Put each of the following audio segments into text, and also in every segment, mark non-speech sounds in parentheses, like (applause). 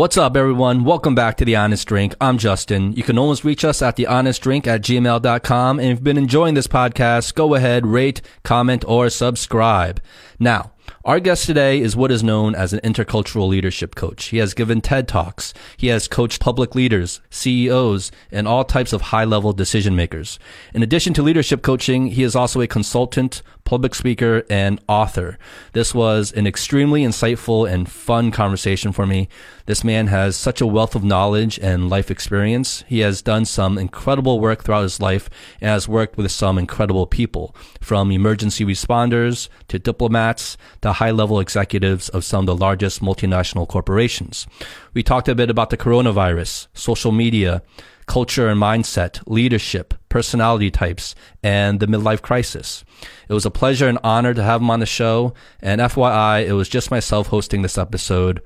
What's up, everyone? Welcome back to The Honest Drink. I'm Justin. You can always reach us at thehonestdrink at gmail.com. And if you've been enjoying this podcast, go ahead, rate, comment, or subscribe. Now, our guest today is what is known as an intercultural leadership coach. He has given TED Talks. He has coached public leaders, CEOs, and all types of high level decision makers. In addition to leadership coaching, he is also a consultant, public speaker, and author. This was an extremely insightful and fun conversation for me. This man has such a wealth of knowledge and life experience. He has done some incredible work throughout his life and has worked with some incredible people, from emergency responders to diplomats to high level executives of some of the largest multinational corporations. We talked a bit about the coronavirus, social media, culture and mindset, leadership, personality types, and the midlife crisis. It was a pleasure and honor to have him on the show. And FYI, it was just myself hosting this episode.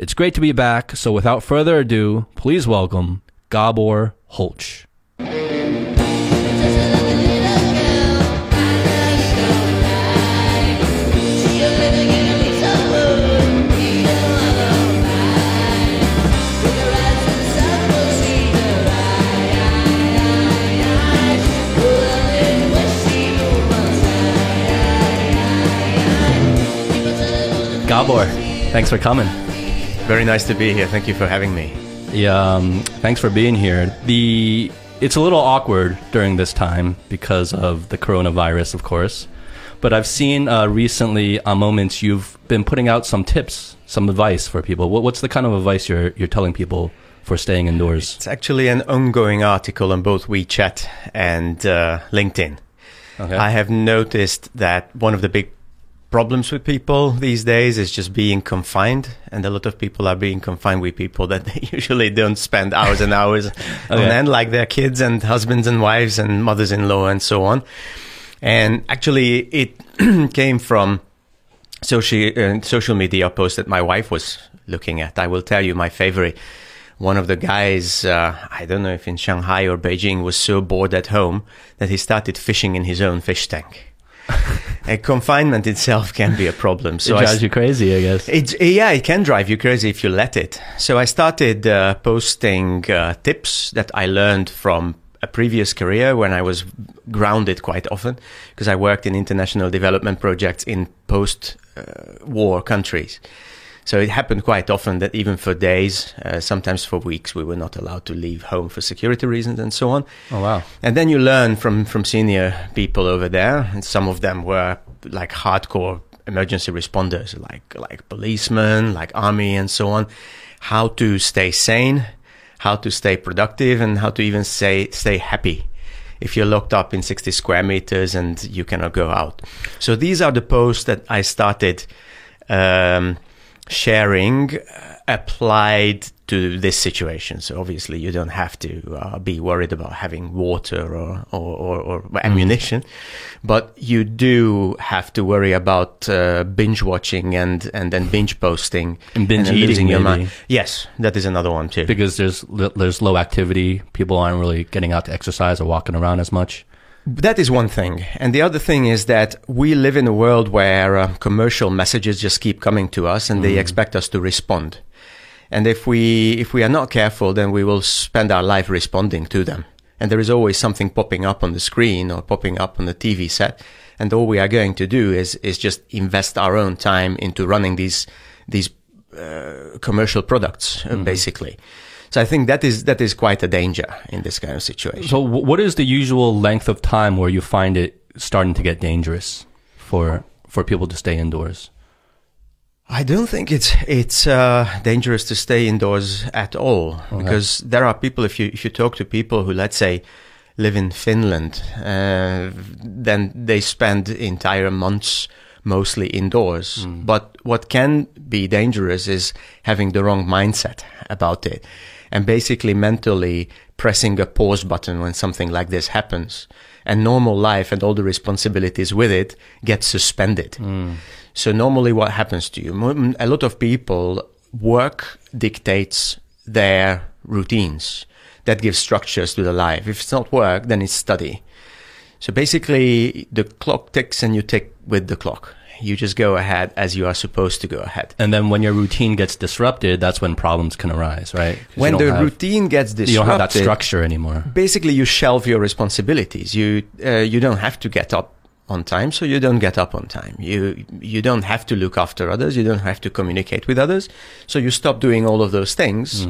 It's great to be back. So without further ado, please welcome Gabor Holch. Gabor, thanks for coming. Very nice to be here. Thank you for having me. Yeah, um, thanks for being here. The it's a little awkward during this time because of the coronavirus, of course. But I've seen uh, recently on moments you've been putting out some tips, some advice for people. What, what's the kind of advice you're you're telling people for staying indoors? It's actually an ongoing article on both WeChat and uh, LinkedIn. Okay. I have noticed that one of the big problems with people these days is just being confined and a lot of people are being confined with people that (laughs) they usually don't spend hours and hours (laughs) on end like their kids and husbands and wives and mothers-in-law and so on. And actually it (clears throat) came from social uh, social media post that my wife was looking at. I will tell you my favorite. One of the guys, uh, I don't know if in Shanghai or Beijing, was so bored at home that he started fishing in his own fish tank (laughs) confinement itself can be a problem. So it drives you crazy, I guess. It, yeah, it can drive you crazy if you let it. So I started uh, posting uh, tips that I learned from a previous career when I was grounded quite often because I worked in international development projects in post-war uh, countries. So it happened quite often that even for days, uh, sometimes for weeks, we were not allowed to leave home for security reasons and so on. Oh wow! And then you learn from from senior people over there, and some of them were like hardcore emergency responders, like like policemen, like army, and so on, how to stay sane, how to stay productive, and how to even say stay happy if you're locked up in 60 square meters and you cannot go out. So these are the posts that I started. Um, sharing uh, applied to this situation. So obviously, you don't have to uh, be worried about having water or or, or, or mm. ammunition, but you do have to worry about uh, binge watching and and then binge posting and binge and eating. Your mind. Yes, that is another one too. Because there's there's low activity. People aren't really getting out to exercise or walking around as much. That is one thing. And the other thing is that we live in a world where uh, commercial messages just keep coming to us and mm. they expect us to respond. And if we, if we are not careful, then we will spend our life responding to them. And there is always something popping up on the screen or popping up on the TV set. And all we are going to do is, is just invest our own time into running these, these, uh, commercial products, mm-hmm. basically. So I think that is that is quite a danger in this kind of situation. So what is the usual length of time where you find it starting to get dangerous for for people to stay indoors? I don't think it's it's uh, dangerous to stay indoors at all okay. because there are people. If you if you talk to people who let's say live in Finland, uh, then they spend entire months mostly indoors. Mm. But what can be dangerous is having the wrong mindset about it and basically mentally pressing a pause button when something like this happens. And normal life and all the responsibilities with it get suspended. Mm. So normally what happens to you? A lot of people work dictates their routines that gives structures to the life. If it's not work, then it's study. So basically the clock ticks and you tick with the clock. You just go ahead as you are supposed to go ahead. And then when your routine gets disrupted, that's when problems can arise, right? When the have- routine gets disrupted, you don't have that structure anymore. basically you shelve your responsibilities. You uh, you don't have to get up on time, so you don't get up on time. You you don't have to look after others. You don't have to communicate with others. So you stop doing all of those things,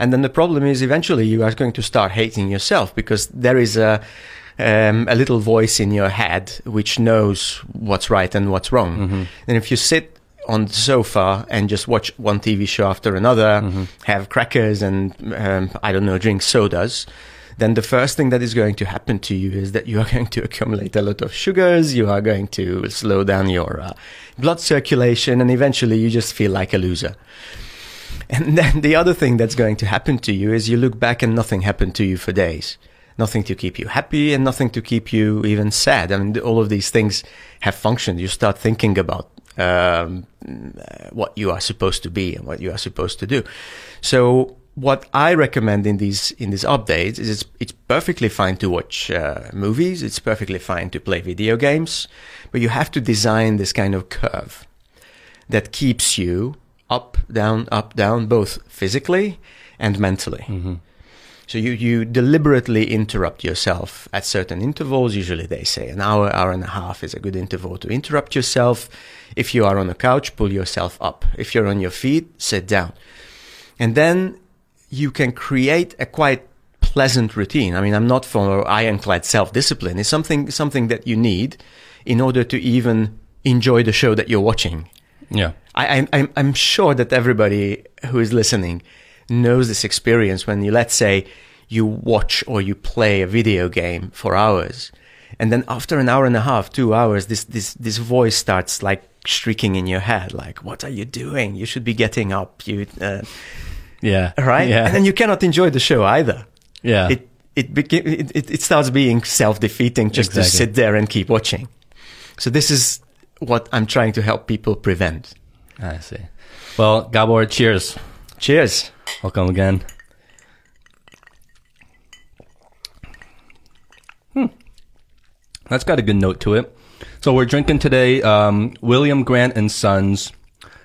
and then the problem is eventually you are going to start hating yourself because there is a um, a little voice in your head which knows what's right and what's wrong. And if you sit on the sofa and just watch one TV show after another, have crackers and um, I don't know, drink sodas, then the first thing that is going to happen to you is that you are (laughs) going to accumulate a lot of sugars. You are going to slow down your uh, blood circulation, and eventually you just feel like a loser. And (laughs) then the other thing that's going to happen to you is you look back and nothing happened to you for days. Nothing to keep you happy and nothing to keep you even sad. I mean, all of these things have functioned. You start thinking about um, what you are supposed to be and what you are supposed to do. So what I recommend in these in these updates is it's, it's perfectly fine to watch uh, movies. It's perfectly fine to play video games, but you have to design this kind of curve that keeps you up, down, up, down, both physically and mentally. So you, you deliberately interrupt yourself at certain intervals. Usually they say an hour, hour and a half is a good interval to interrupt yourself. If you are on a couch, pull yourself up. If you're on your feet, sit down. And then you can create a quite pleasant routine. I mean, I'm not for ironclad self-discipline. It's something, something that you need in order to even enjoy the show that you're watching. Yeah. I, I'm, I'm, I'm sure that everybody who is listening knows this experience when you, let's say, you watch or you play a video game for hours. And then after an hour and a half, two hours, this, this, this voice starts like shrieking in your head, like, what are you doing? You should be getting up. You, uh, Yeah. right? Yeah. And then you cannot enjoy the show either. yeah. It, it, beca- it, it, it starts being self-defeating just to sit there and keep watching. So this is what I'm trying to help people prevent. I see. Well, Gabor, cheers. Cheers. Welcome again. Hmm. That's got a good note to it. So we're drinking today um, William Grant and Sons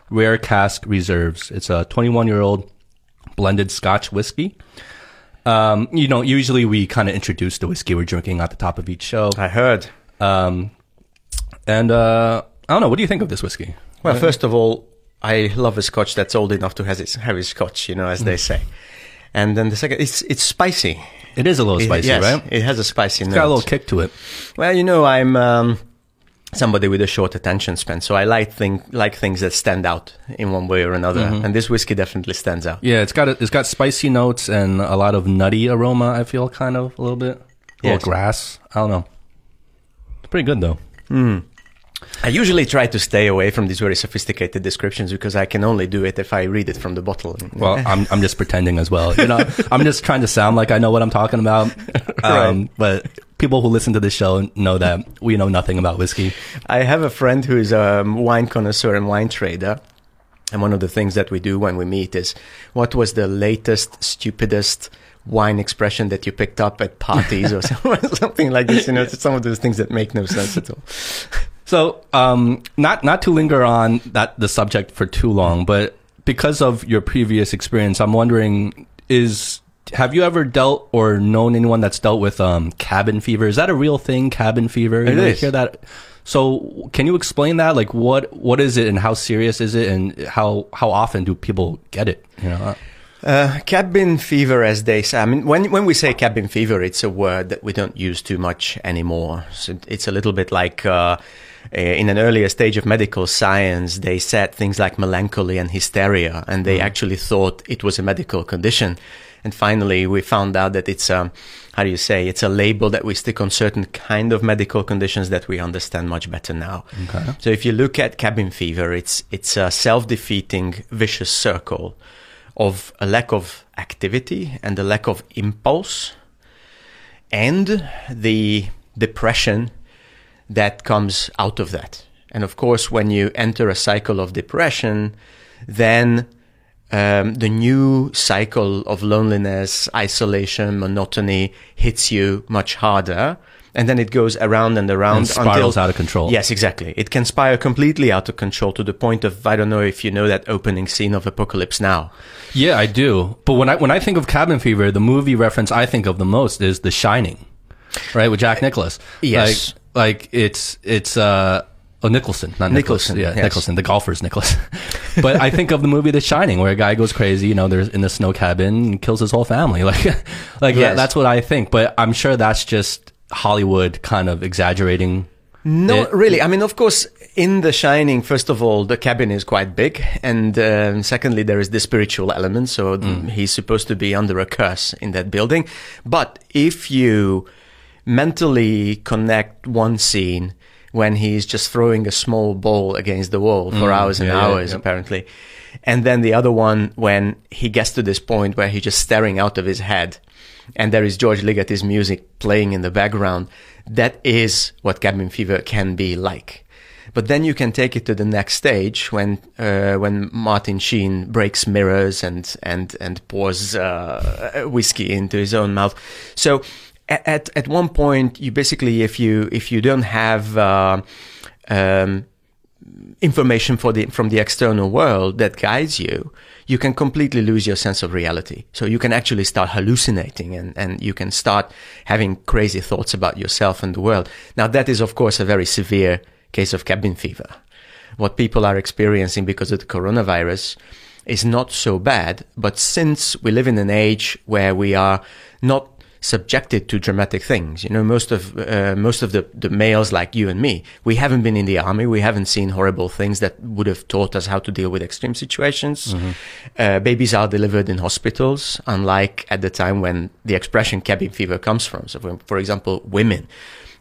Rare Cask Reserves. It's a 21 year old blended Scotch whiskey. Um, you know, usually we kind of introduce the whiskey we're drinking at the top of each show. I heard. Um, and uh, I don't know. What do you think of this whiskey? Well, first of all, I love a scotch that's old enough to have its, have its scotch, you know, as they mm. say. And then the second, it's it's spicy. It is a little It- spicy, yes, right? It has a spicy It's note. got a little kick to it. Well, you know, I'm um, somebody with a short attention span, so I like thing like things that stand out in one way or another. Mm-hmm. And this whiskey definitely stands out. Yeah, it's got a, it's got spicy notes and a lot of nutty aroma. I feel kind of a little bit, a little Yes. grass. I don't know. It's pretty good though. Hmm. I usually try to stay away from these very sophisticated descriptions because I can only do it if I read it from the bottle. Well, I'm I'm just pretending as well. You know, I'm just trying to sound like I know what I'm talking about. (laughs) Um, But people who listen to this show know that we know nothing about whiskey. I have a friend who is a wine connoisseur and wine trader. And one of the things that we do when we meet is what was the latest, stupidest wine expression that you picked up at parties or (laughs) something like this? You know, (laughs) some of those things that make no sense at all. So, um, not not to linger on that the subject for too long, but because of your previous experience, I'm wondering: is have you ever dealt or known anyone that's dealt with um, cabin fever? Is that a real thing? Cabin fever? You It is. Hear that? So, can you explain that? Like, what what is it, and how serious is it, and how how often do people get it? You know, Uh, cabin fever, as they say. I mean, when when we say cabin fever, it's a word that we don't use too much anymore. So it's a little bit like uh, eh, in an earlier stage of medical science, they said things like melancholy and hysteria, and they actually thought it was a medical condition. And finally, we found out that it's um, how do you say? It's a label that we stick on certain kind of medical conditions that we understand much better now. Okay. So if you look at cabin fever, it's it's a self-defeating vicious circle of a lack of activity and a lack of impulse and the depression that comes out of that. And of course, when you enter a cycle of depression, then um, the new cycle of loneliness, isolation, monotony hits you much harder and then it goes around and around And spirals until out of control. Yes, exactly. It can spiral completely out of control to the point of I don't know if you know that opening scene of Apocalypse Now. Yeah, I do. But when I when I think of cabin fever, the movie reference I think of the most is The Shining, right, with Jack Nicholas. Yes. like, like it's it's uh. Oh, Nicholson, not Nicholson. Nicholson, Yeah, yes. Nicholson, the golfer's Nicholas. (laughs) but I think of the movie The Shining, where a guy goes crazy, you know, there's in the snow cabin and kills his whole family. (laughs) Like, like that, Yes. that's what I think. But I'm sure that's just Hollywood kind of exaggerating. No, it. really. I mean, of course, in The Shining, first of all, the cabin is quite big, and um, secondly, there is the spiritual element. So he's supposed to be under a curse in that building. But if you mentally connect one scene when he's just throwing a small ball against the wall for hours and yeah, hours, yeah. apparently, and then the other one when he gets to this point where he's just staring out of his head and there is George Ligeti's music playing in the background. That is what cabin fever can be like. But then you can take it to the next stage when uh, when Martin Sheen breaks mirrors and and and pours uh, whiskey into his own mouth. So at at one point, you basically if you if you don't have uh, um, information for the from the external world that guides you, you can completely lose your sense of reality. So you can actually start hallucinating and, and you can start having crazy thoughts about yourself and the world. Now that is of course a very severe case of cabin fever. What people are experiencing because of the coronavirus is not so bad, but since we live in an age where we are not subjected to dramatic things. You know, most of uh, most of the, the males like you and me, we haven't been in the army. We haven't seen horrible things that would have taught us how to deal with extreme situations. Uh, babies are delivered in hospitals, unlike at the time when the expression cabin fever comes from. So, for, for example, women,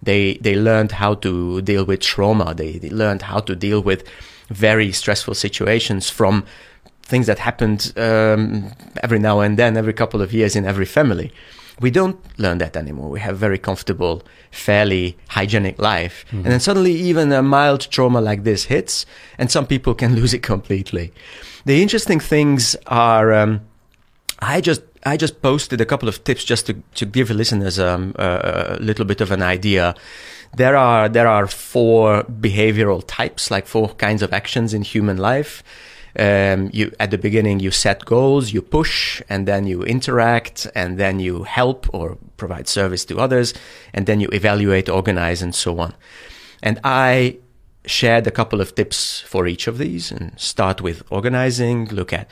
they they learned how to deal with trauma. They, they learned how to deal with very stressful situations from things that happened um, every now and then, every couple of years in every family. We don't learn that anymore. We have very comfortable, fairly hygienic life. And then suddenly even a mild trauma like this hits and some people can (laughs) lose it completely. The interesting things are, um, I just, I just posted a couple of tips just to, to give listeners um, a, a little bit of an idea. There are, there are four behavioral types, like four kinds of actions in human life um, you at the beginning you set goals, you push, and then you interact, and then you help or provide service to others, and then you evaluate, organize, and so on. And I shared a couple of tips for each of these, and start with organizing. Look at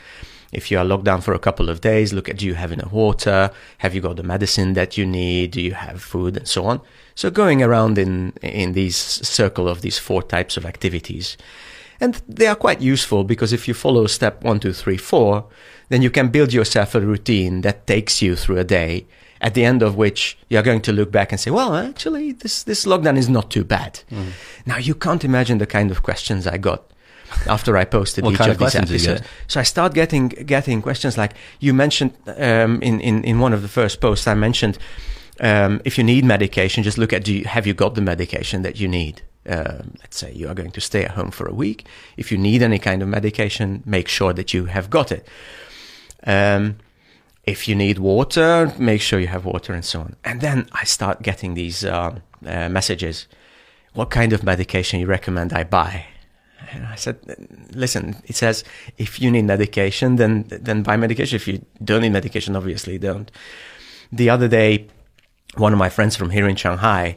if you are locked down for a couple of days, look at do you have enough water? Have you got the medicine that you need? Do you have food and so on? So going around in in these circle of these four types of activities. And they are quite useful because if you follow step one, two, three, four, then you can build yourself a routine that takes you through a day, at the end of which you're going to look back and say, well, actually, this, this lockdown is not too bad. Now, you can't imagine the kind of questions I got after I posted (laughs) each of of these episodes. So I start getting getting questions like you mentioned um, in, in in one of the first posts. I mentioned um, if you need medication, just look at do you, have you got the medication that you need. Um, let's say you are going to stay at home for a week. If you need any kind of medication, make sure that you have got it. Um, if you need water, make sure you have water and so on. And then I start getting these um, uh, messages. What kind of medication you recommend I buy? And I said, listen, it says if you need medication, then then buy medication. If you don't need medication, obviously don't. The other day, one of my friends from here in Shanghai,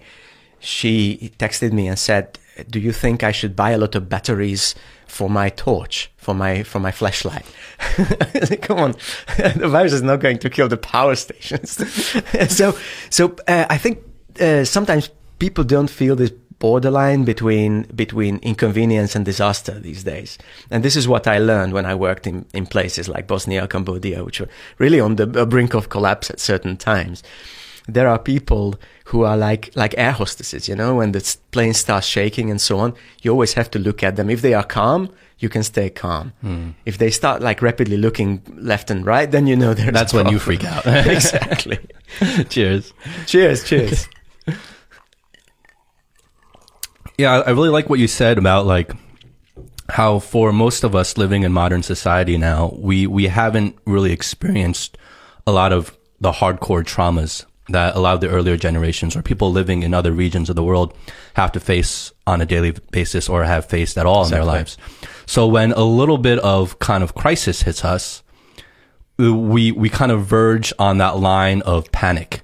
she texted me and said, "Do you think I should buy a lot of batteries for my torch, for my for my flashlight?" (laughs) Come on, (laughs) the virus is not going to kill the power stations. (laughs) so, so uh, I think uh, sometimes people don't feel this borderline between between inconvenience and disaster these days. And this is what I learned when I worked in, in places like Bosnia, Cambodia, which were really on the brink of collapse at certain times. There are people who are like like air hostesses, you know, when the plane starts shaking and so on. You always have to look at them. If they are calm, you can stay calm. Hmm. If they start like rapidly looking left and right, then you know there's That's when you freak out. (laughs) (laughs) exactly. Cheers. cheers, cheers. (laughs) Yeah, I I really like what you said about like how for most of us living in modern society now, we we haven't really experienced a lot of the hardcore traumas that a lot of the earlier generations or people living in other regions of the world have to face on a daily basis or have faced at all in their lives. So when a little bit of kind of crisis hits us, we we kind of verge on that line of panic,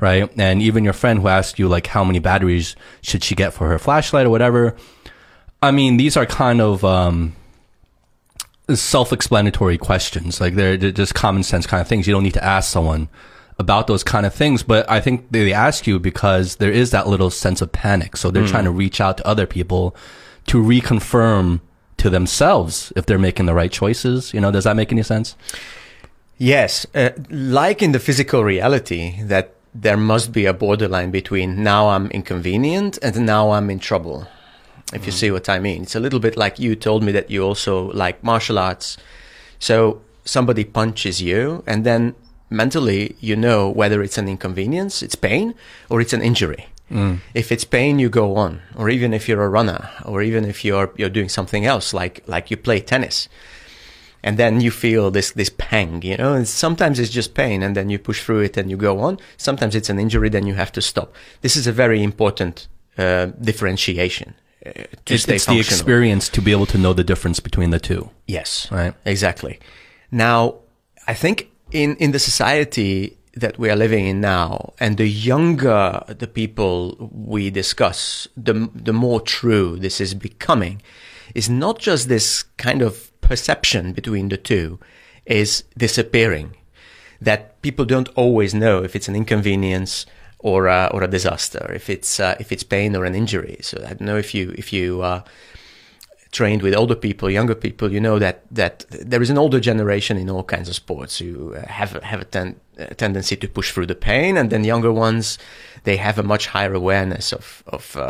right? And even your friend who asked you like how many batteries should she get for her flashlight or whatever. I mean, these are kind of um, self-explanatory questions. Like they're, they're just common sense kind of things. You don't need to ask someone about those kind of things. But I think they ask you because there is that little sense of panic. So they're trying to reach out to other people to reconfirm to themselves if they're making the right choices. You know, does that make any sense? Yes, uh, like in the physical reality, that there must be a borderline between now I'm inconvenient and now I'm in trouble. If you see what I mean, it's a little bit like you told me that you also like martial arts. So somebody punches you, and then mentally you know whether it's an inconvenience, it's pain, or it's an injury. If it's pain, you go on, or even if you're a runner, or even if you're you're doing something else, like like you play tennis. And then you feel this this pang you know? And sometimes it's just pain and then you push through it and you go on. Sometimes it's an injury then you have to stop. This is a very important uh, differentiation uh, to It's, stay it's the experience to be able to know the difference between the two. yes. Right. exactly. Now i think in in the society that we are living in now and the younger the people we discuss the the more true this is becoming is not just this kind of perception between the two is disappearing. That people don't always know if it's an inconvenience or a, or a disaster if it's uh, if it's pain or an injury. So i don't know if you if you uh, trained with older people, younger people, you know that that there is an older generation in all kinds of sports who uh, have a- have a, ten, a tendency to push through the pain, and then younger ones they have a much higher awareness of of uh,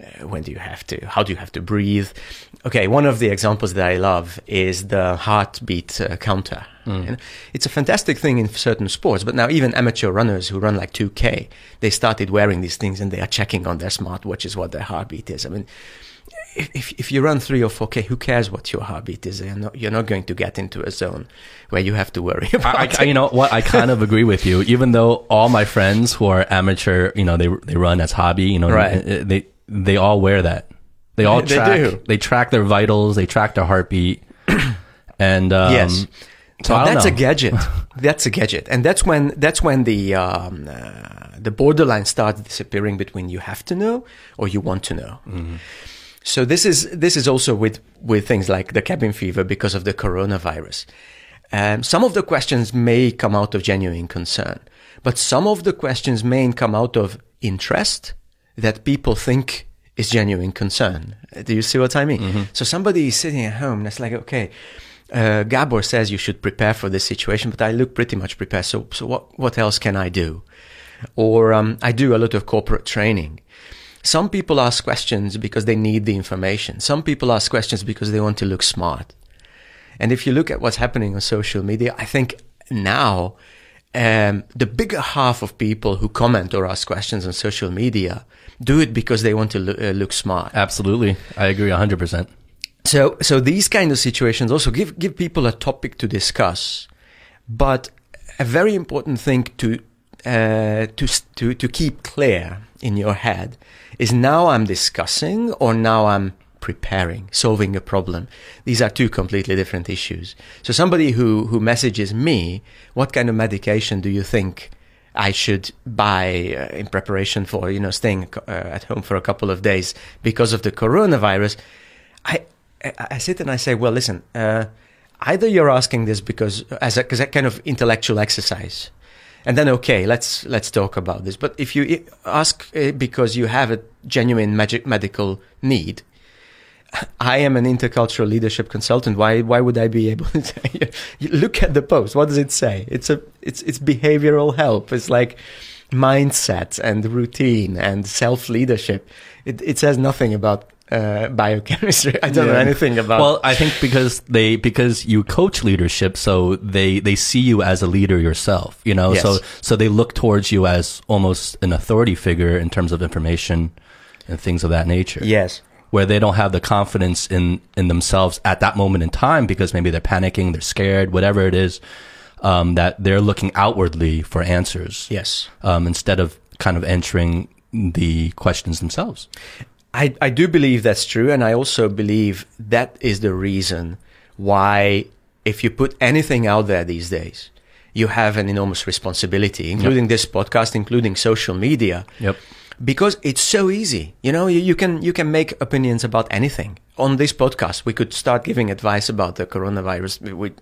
uh, when do you have to, how do you have to breathe. Okay, one of the examples that I love is the heartbeat uh, counter. You know, It's a fantastic thing in certain sports, but now even amateur runners who run like 2K, they started wearing these things and they are checking on their smartwatches what their heartbeat is. I mean, if, if, if you run three or four K, who cares what your heartbeat is? You're not, you're not going to get into a zone where you have to worry about I, I, you know what? I kind of (laughs) agree with you. Even though all my friends who are amateur, you know, they they run as hobby, you know, Right. uh, they they all wear that. They all They track. do. They track their vitals. They track their heartbeat. (clears throat) And um, yes. so Now, that's know. a gadget. (laughs) that's a gadget, and that's when that's when the um, uh, the borderline starts disappearing between you have to know or you want to know. Mm-hmm. So this is this is also with with things like the cabin fever because of the coronavirus. Um, some of the questions may come out of genuine concern, but some of the questions may come out of interest that people think is genuine concern. Do you see what I mean? So somebody is sitting at home and it's like, okay, uh, Gabor says you should prepare for this situation, but I look pretty much prepared. So, so what, what else can I do? Or um, I do a lot of corporate training. Some people ask questions because they need the information. Some people ask questions because they want to look smart. And if you look at what's happening on social media, I think now um, the bigger half of people who comment or ask questions on social media do it because they want to lo- uh, look smart. Absolutely, I agree hundred percent. So, so these kind of situations also give give people a topic to discuss, but a very important thing to uh, to to to keep clear in your head is now I'm discussing or now I'm preparing, solving a problem. These are two completely different issues. So, somebody who who messages me, what kind of medication do you think? I should buy uh, in preparation for you know staying uh, at home for a couple of days because of the coronavirus. I I, sit and I say, well, listen. Uh, either you're asking this because as a, as a kind of intellectual exercise, and then okay, let's let's talk about this. But if you ask uh, because you have a genuine magic medical need, (laughs) I am an intercultural leadership consultant. Why why would I be able to (laughs) look at the post? What does it say? It's a it's it's behavioral help. It's like mindset and routine and self leadership. It it says nothing about uh, biochemistry. I don't know anything about. Well, I think because they because you coach leadership, so they they see you as a leader yourself. You know, Yes. so so they look towards you as almost an authority figure in terms of information and things of that nature. yes. Where they don't have the confidence in in themselves at that moment in time because maybe they're panicking, they're scared, whatever it is. um, that they're looking outwardly for answers Yes. um, instead of kind of answering the questions themselves. I, I do believe that's true, and I also believe that is the reason why, if you put anything out there these days, you have an enormous responsibility, including this podcast, including social media, Yep. because it's so easy. You know, you, you can you can make opinions about anything. On this podcast, we could start giving advice about the coronavirus, we,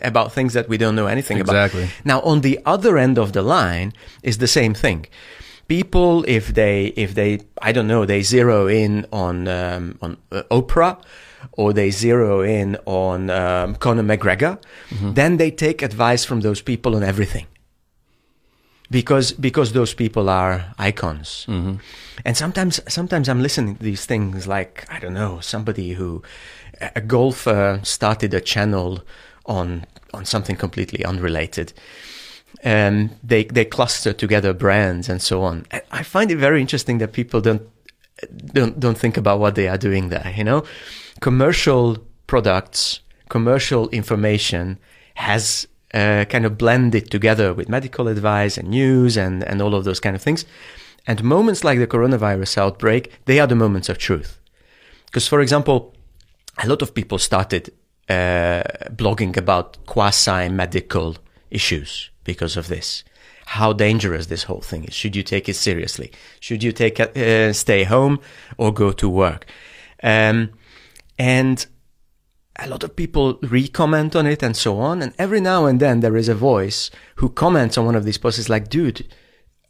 about things that we don't know anything Exactly. about. Now, on the other end of the line is the same thing. People, if they if they I don't know, they zero in on um, on uh, Oprah or they zero in on um, Conor McGregor, then they take advice from those people on everything because because those people are icons. And sometimes sometimes I'm listening to these things like I don't know somebody who a golfer started a channel on on something completely unrelated. And they they cluster together brands and so on. I- I find it very interesting that people don't don't don't think about what they are doing there. You know, commercial products, commercial information has uh, kind of blended together with medical advice and news and and all of those kind of things. And moments like the coronavirus outbreak, they are the moments of truth. Because, for example, a lot of people started uh, blogging about quasi medical issues because of this. How dangerous this whole thing is. Should you take it seriously? Should you take it, uh, stay home or go to work? Um, and a lot of people re-comment on it and so on. And every now and then there is a voice who comments on one of these posts. Like, dude,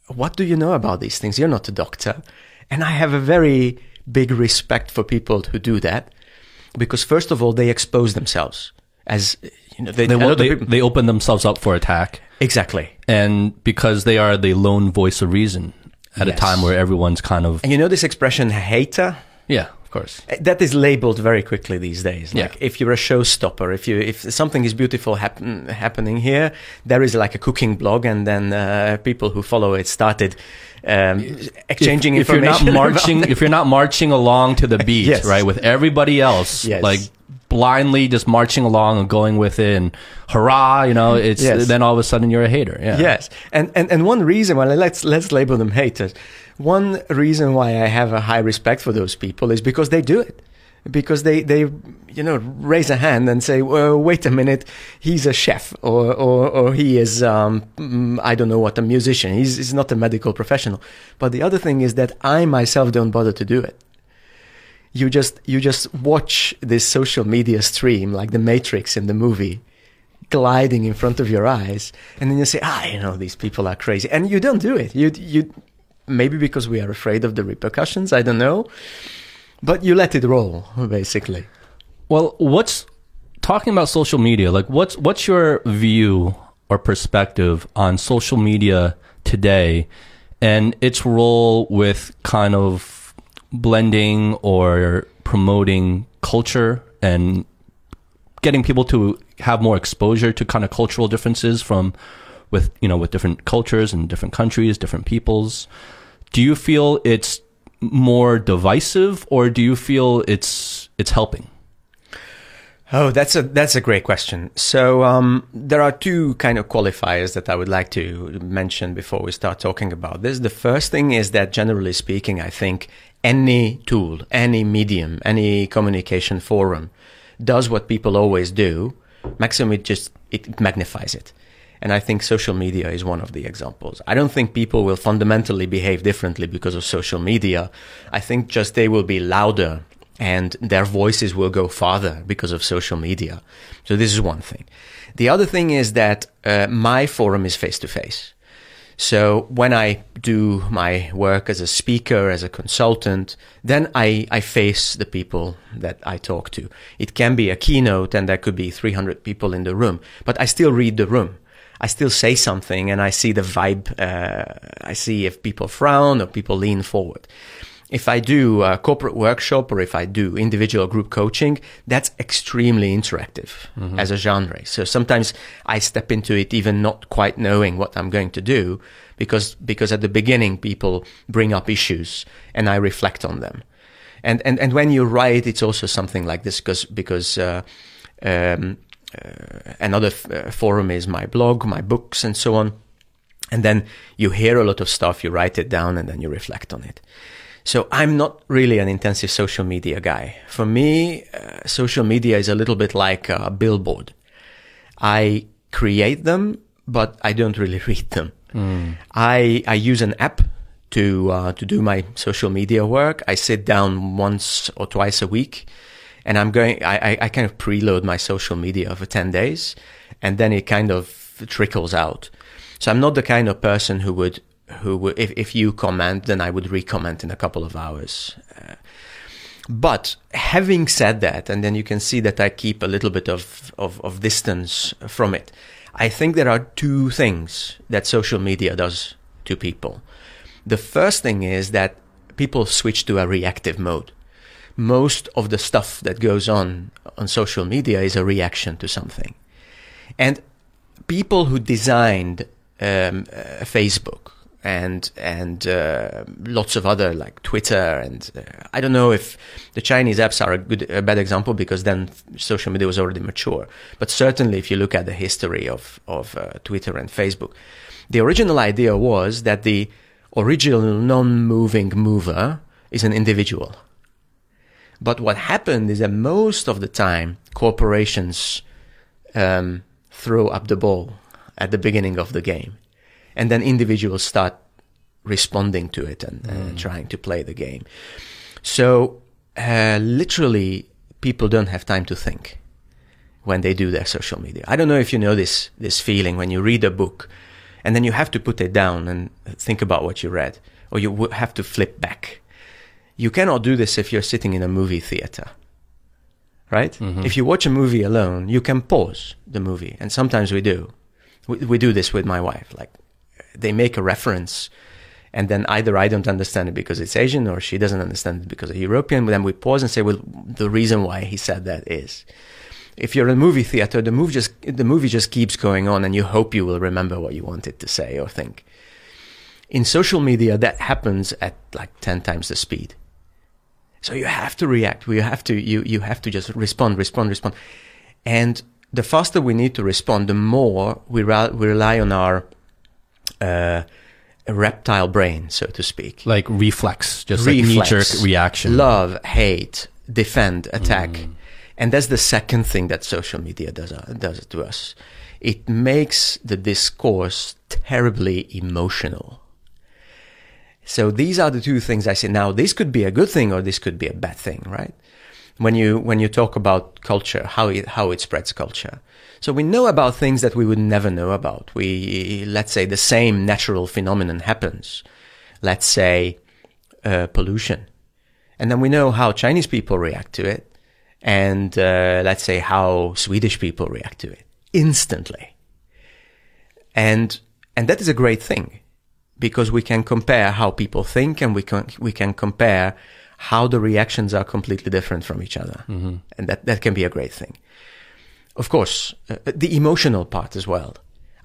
what do you know about these things? You're not a doctor. And I have a very big respect for people who do that because first of all, they expose themselves as, you know, they, They, they, people- they open themselves up for attack. exactly. And because they are the lone voice of reason at a time where everyone's kind of, And you know this expression, hater? yeah, of course. that is labeled very quickly these days. Like Yeah. if you're a showstopper, if you if something is beautiful happen, happening here, there is like a cooking blog, and then uh, people who follow it started um, exchanging if, if you're not (laughs) marching, if you're not marching along to the beat, (laughs) Yes. right, with everybody else, Yes. like blindly just marching along and going with it and hurrah, you know, it's Yes. then all of a sudden you're a hater. Yeah. Yes, and, and and one reason, why let's let's label them haters. One reason why I have a high respect for those people is because they do it, because they they you know raise a hand and say, well, wait a minute, he's a chef or or, or he is um, mm, I don't know what a musician. He's, he's not a medical professional. But the other thing is that I myself don't bother to do it you just you just watch this social media stream like the matrix in the movie gliding in front of your eyes and then you say ah you know these people are crazy and you don't do it you you maybe because we are afraid of the repercussions i don't know but you let it roll basically Well, what's talking about social media? Like, what's what's your view or perspective on social media today and its role with kind of blending or promoting culture and getting people to have more exposure to kind of cultural differences from with you know with different cultures and different countries, different peoples. Do you feel it's more divisive or do you feel it's it's helping? Oh, that's a that's a great question. So um, there are two kind of qualifiers that I would like to mention before we start talking about this. The first thing is that generally speaking, I think any tool, any medium, any communication forum does what people always do. Maximum, it just it magnifies it. And I think social media is one of the examples. I don't think people will fundamentally behave differently because of social media. I think just they will be louder and their voices will go farther because of social media. So this is one thing. The other thing is that uh, my forum is face to face. So when I do my work as a speaker, as a consultant, then I, I face the people that I talk to. It can be a keynote and there could be 300 people in the room, but I still read the room. I still say something and I see the vibe. Uh, I see if people frown or people lean forward. If I do a corporate workshop or if I do individual group coaching, that's extremely interactive as a genre. So sometimes I step into it even not quite knowing what I'm going to do because, because at the beginning people bring up issues and I reflect on them. And, and, and when you write, it's also something like this because, because, uh, um, uh, another f- uh, forum is my blog, my books, and so on. And then you hear a lot of stuff, you write it down, and then you reflect on it. So I'm not really an intensive social media guy. For me, uh, social media is a little bit like a billboard. I create them, but I don't really (laughs) read them. I I use an app to uh, to do my social media work. I sit down once or twice a week, and I'm going. I, I, I kind of preload my social media for ten days, and then it kind of trickles out. So I'm not the kind of person who would who if if you comment, then I would re-comment in a couple of hours. Uh, but having said that, and then you can see that I keep a little bit of, of, of distance from it. I think there are two things that social media does to people. The first thing is that people switch to a reactive mode. Most of the stuff that goes on on social media is a reaction to something. And people who designed um, uh, Facebook and and uh, lots of other like Twitter and uh, I don't know if the Chinese apps are a good a bad example because then social media was already mature. But certainly, if you look at the history of of uh, Twitter and Facebook, the original idea was that the original non-moving mover is an individual. But what happened is that most of the time corporations um, throw up the ball at the beginning of the game and then individuals start responding to it and uh, trying to play the game. So uh, literally, people don't have time to think when they do their social media. I don't know if you know this this feeling when you read a book, and then you have to put it down and think about what you read, or you have to flip back. You cannot do this if you're sitting in a movie theater. Right? If you watch a movie alone, you can pause the movie, and sometimes we do. We, we do this with my wife. Like, they make a reference and then either I don't understand it because it's Asian or she doesn't understand it because it's European. Then we pause and say, well, the reason why he said that is. If you're in a movie theater, the movie just the movie just keeps going on, and you hope you will remember what you wanted to say or think. In social media, that happens at like ten times the speed. So you have to react. You have to you you have to just respond, respond, respond, and the faster we need to respond, the more we, we rely on our uh, reptile brain, so to speak. Like reflex, just Reflex. like knee jerk reaction. Love, hate, defend, attack. And that's the second thing that social media does, uh, does to us. It makes the discourse terribly emotional. So these are the two things I say. Now, this could be a good thing or this could be a bad thing, right? When you, when you talk about culture, how it, how it spreads culture. So we know about things that we would never know about. We, let's say the same natural phenomenon happens. Let's say, uh, pollution. And then we know how Chinese people react to it. And, uh, let's say how Swedish people react to it instantly. And, and that is a great thing because we can compare how people think and we can, we can compare how the reactions are completely different from each other. And that, that can be a great thing. Of course, uh, the emotional part as well.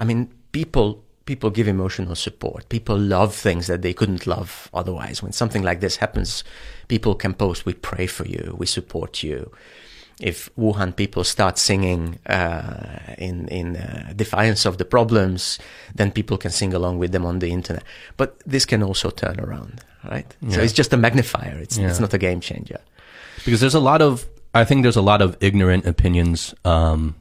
I mean, people, people give emotional support. People love things that they couldn't love otherwise. When something like this happens, people can post, we pray for you, we support you. If Wuhan people start singing uh, in in uh, defiance of the problems, then people can sing along with them on the internet. But this can also turn around, right? So it's just a magnifier. It's Yeah. it's not a game changer. because there's a lot of I think there's a lot of ignorant opinions um,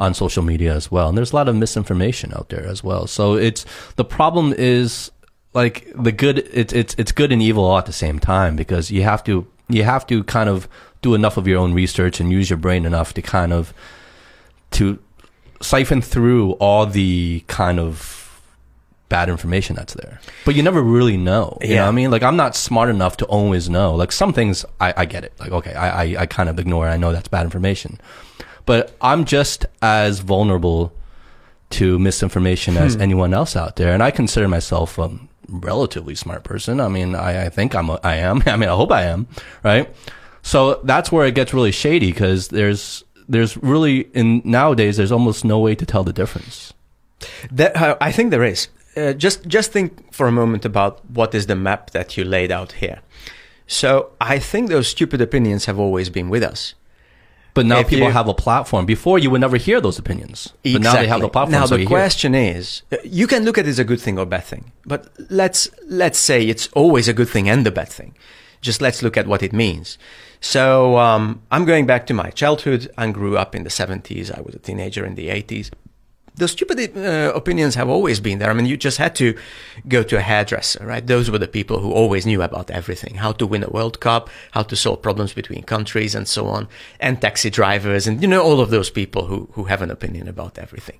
on social media as well, and there's a lot of misinformation out there as well. So it's the problem is like the good it's it's it's good and evil all at the same time because you have to you have to kind of do enough of your own research and use your brain enough to kind of to siphon through all the kind of bad information that's there. But you never really know. You know Yeah. what I mean? Like I'm not smart enough to always know. Like some things I, I get it. Like, okay, I, I, I kind of ignore it. I know that's bad information. But I'm just as vulnerable to misinformation as anyone else out there. And I consider myself a relatively smart person. I mean, I, I think I'm a, I am. (laughs) I mean, I hope I am, right? So that's where it gets really shady because there's there's really in nowadays there's almost no way to tell the difference. That, uh, I think there is. Uh, just just think for a moment about what is the map that you laid out here. So I think those stupid opinions have always been with us. But now If people you- have a platform. Before, you would never hear those opinions. But now they have the platform. Now so the you hear question is, uh, you can look at it as a good thing or bad thing, but let's let's say it's always a good thing and a bad thing. Just let's look at what it means. So um, I'm going back to my childhood. I grew up in the 70s. I was a teenager in the 80s. The stupid uh, opinions have always been there. I mean, you just had to go to a hairdresser, right? Those were the people who always knew about everything, how to win a World Cup, how to solve problems between countries and so on, and taxi drivers and, you know, all of those people who, who have an opinion about everything.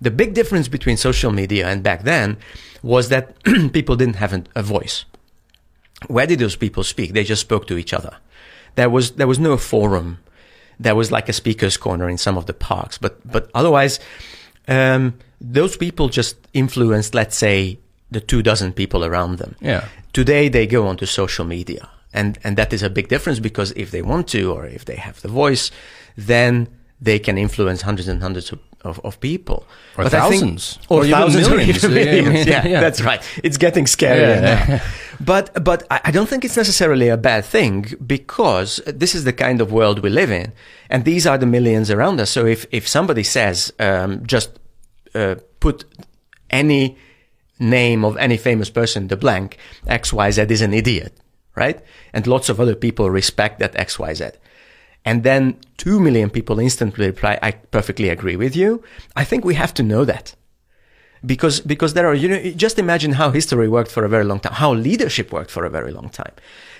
The big difference between social media and back then was that (clears throat) people didn't have an, a voice. Where did those people speak? They just spoke to each other. There was, there was no forum. There was like a speaker's corner in some of the parks, but, but otherwise, um, those people just influenced, let's say, the two dozen people around them. Yeah. Today they go onto social media, and and that is a big difference because if they want to, or if they have the voice, then they can influence hundreds and hundreds of, of, of people, Or think- thousands. or, Or even thousands, millions. or even Yeah, millions. Yeah, (laughs) yeah. that's right. It's getting scarier now. (laughs) But but I don't think it's necessarily a bad thing because this is the kind of world we live in, and these are the millions around us. So if if somebody says um, just uh, put any name of any famous person the blank X Y Z is an idiot, right? And lots of other people respect that X Y Z. And then two million people instantly reply, I perfectly agree with you. I think we have to know that because because there are you know just imagine how history worked for a very long time how leadership worked for a very long time.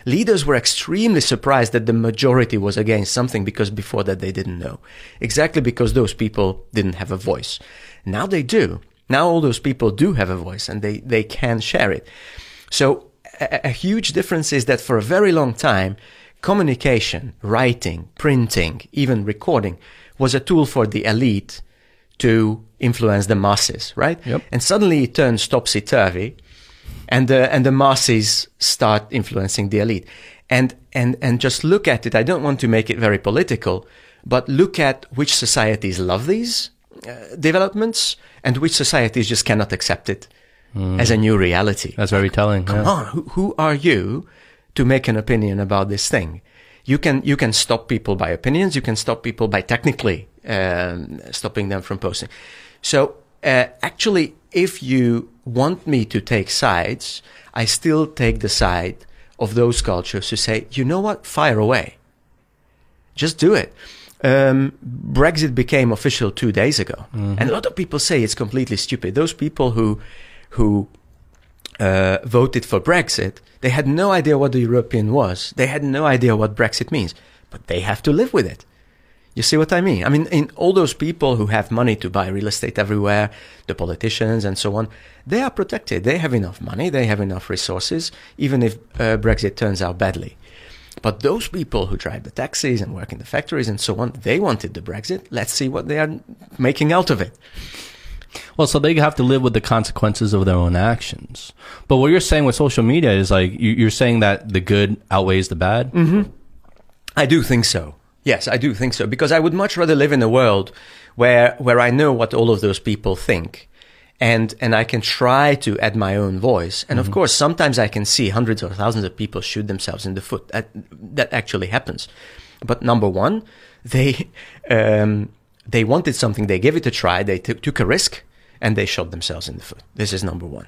Leaders were extremely surprised that the majority was against something because before that they didn't know. Exactly because those people didn't have a voice. Now they do. Now all those people do have a voice and they they can share it. So a, a huge difference is that for a very long time communication writing printing even recording was a tool for the elite to influence the masses, right? Yep. And suddenly it turns topsy turvy, and the and the masses start influencing the elite. And and and just look at it. I don't want to make it very political, but look at which societies love these uh, developments and which societies just cannot accept it as a new reality. That's very telling. Come yeah. on, who, who are you to make an opinion about this thing? You can you can stop people by opinions. You can stop people by technically um, stopping them from posting. So uh, actually, if you want me to take sides, I still take the side of those cultures who say, you know what, fire away. Just do it. Um, Brexit became official two days ago, and a lot of people say it's completely stupid. Those people who who uh, voted for Brexit, they had no idea what the European was. They had no idea what Brexit means, but they have to live with it. You see what I mean? I mean, in all those people who have money to buy real estate everywhere, the politicians and so on, they are protected. They have enough money. They have enough resources, even if uh, Brexit turns out badly. But those people who drive the taxis and work in the factories and so on, they wanted the Brexit. Let's see what they are making out of it. Well, so they have to live with the consequences of their own actions. But what you're saying with social media is like you- you're saying that the good outweighs the bad. I do think so. Yes, I do think so because I would much rather live in a world where where I know what all of those people think and and I can try to add my own voice. And of course, sometimes I can see hundreds or thousands of people shoot themselves in the foot. That that actually happens. But number one, they (laughs) um, they wanted something, they gave it a try, they took took a risk, and they shot themselves in the foot. This is number one.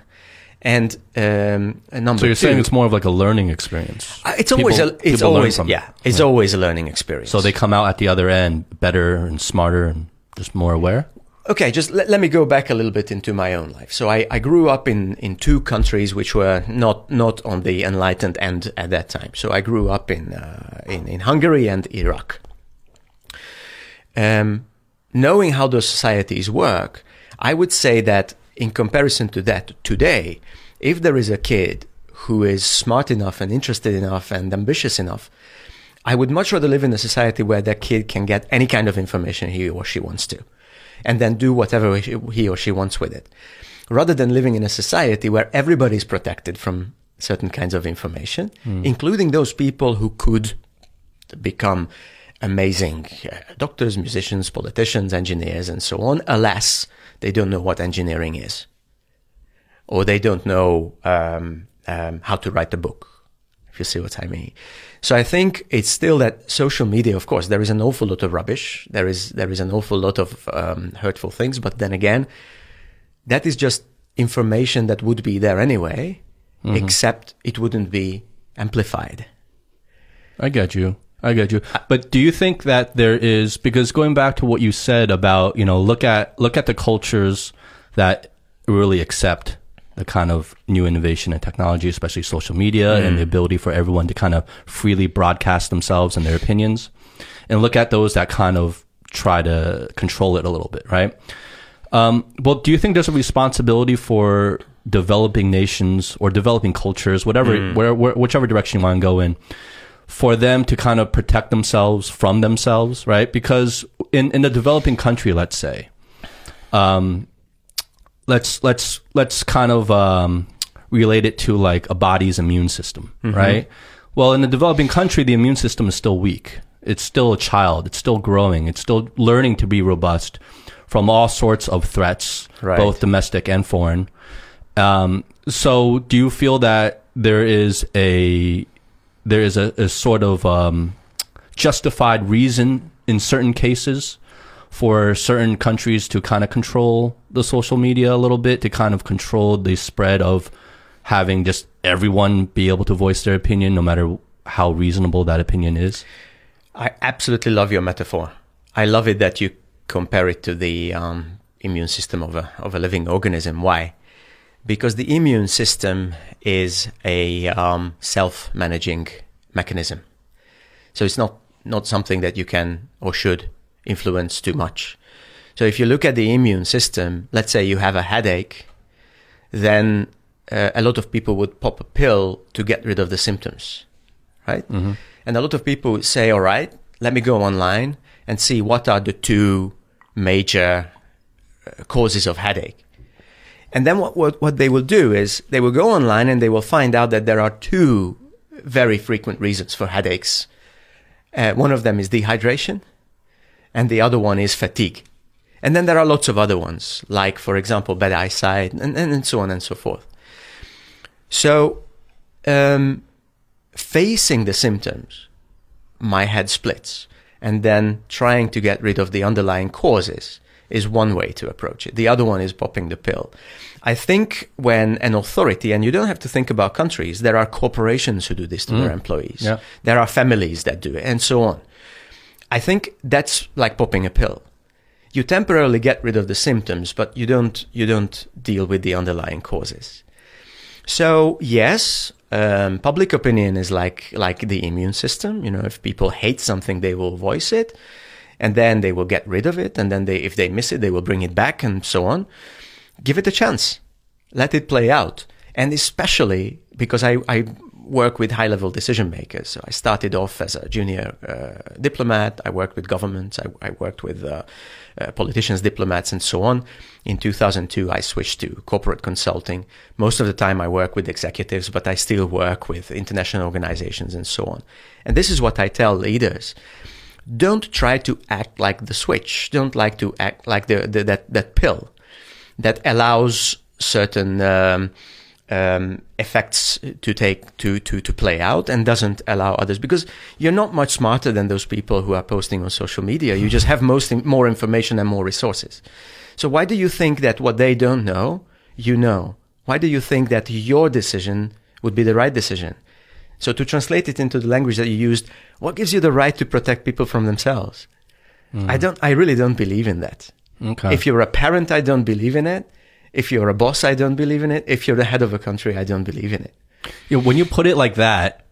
And um, number So you're two, saying it's more of like a learning experience. uh, it's always People- a, it's always it. yeah it's always a learning experience. So they come out at the other end better and smarter and just more aware. Okay, just let, let me go back a little bit into my own life. So I, I grew up in, in two countries which were not not on the enlightened end at that time. So I grew up in uh, in, in Hungary and Iraq. Um, knowing how those societies work, I would say that in comparison to that, today, if there is a kid who is smart enough and interested enough and ambitious enough, I would much rather live in a society where that kid can get any kind of information he or she wants to, and then do whatever he or she wants with it, rather than living in a society where everybody is protected from certain kinds of information, including those people who could become amazing uh, doctors, musicians, politicians, engineers, and so on, alas, they don't know what engineering is. Or they don't know um, um, how to write a book. if you see what I mean. So I think it's still that social media, of course, there is an awful lot of rubbish. There is, there is an awful lot of um, hurtful things. But then again, that is just information that would be there anyway, except it wouldn't be amplified. I get you. I get you. But do you think that there is because going back to what you said about, you know, look at look at the cultures that really accept the kind of new innovation and technology, especially social media and the ability for everyone to kind of freely broadcast themselves and their opinions. And look at those that kind of try to control it a little bit, right? Um, well, do you think there's a responsibility for developing nations or developing cultures, whatever, where, where, whichever direction you want to go in, for them to kind of protect themselves from themselves, right? Because in, in a developing country, let's say, um, let's let's let's kind of um, relate it to like a body's immune system, right? Well, in a developing country, the immune system is still weak. It's still a child. It's still growing. It's still learning to be robust from all sorts of threats, Right. both domestic and foreign. Um, so, do you feel that there is a there is a, a sort of um, justified reason in certain cases for certain countries to kind of control the social media a little bit, to kind of control the spread of having just everyone be able to voice their opinion, no matter how reasonable that opinion is. I absolutely love your metaphor. I love it that you compare it to the um, immune system of a of a living organism. Why? Because the immune system is a um, self-managing mechanism. So it's not not something that you can or should influence too much. So if you look at the immune system, let's say you have a headache, then uh, a lot of people would pop a pill to get rid of the symptoms, right? And a lot of people would say, all right, let me go online and see what are the two major uh, causes of headache. And then what, what, what they will do is they will go online and they will find out that there are two very frequent reasons for headaches. Uh, one of them is dehydration and the other one is fatigue. And then there are lots of other ones, like, for example, bad eyesight and, and, and so on and so forth. So, um, facing the symptoms, my head splits, and then trying to get rid of the underlying causes is one way to approach it. The other one is popping the pill. I think when an authority, and you don't have to think about countries, there are corporations who do this to their employees. Yeah. There are families that do it, and so on. I think that's like popping a pill. You temporarily get rid of the symptoms, but you don't you don't deal with the underlying causes. So yes, um, public opinion is like like the immune system. You know, if people hate something, they will voice it, and then they will get rid of it, and then they if they miss it, they will bring it back, and so on. Give it a chance, let it play out, and especially because I I work with high level decision makers. So I started off as a junior uh, diplomat. I worked with governments. I, I worked with uh, uh, politicians, diplomats, and so on. In 2002, I switched to corporate consulting. Most of the time, I work with executives, but I still work with international organizations and so on. And this is what I tell leaders. Don't try to act like the switch. Don't like to act like the, the that, that pill that allows certain um, um, effects to take to, to to play out and doesn't allow others because you're not much smarter than those people who are posting on social media. You just have most more information and more resources. So why do you think that what they don't know, you know? Why do you think that your decision would be the right decision? So to translate it into the language that you used, what gives you the right to protect people from themselves? I mm. don't. I really don't believe in that. Okay. If you're a parent, I don't believe in it. If you're a boss, I don't believe in it. If you're the head of a country, I don't believe in it. Yeah, when you put it like that,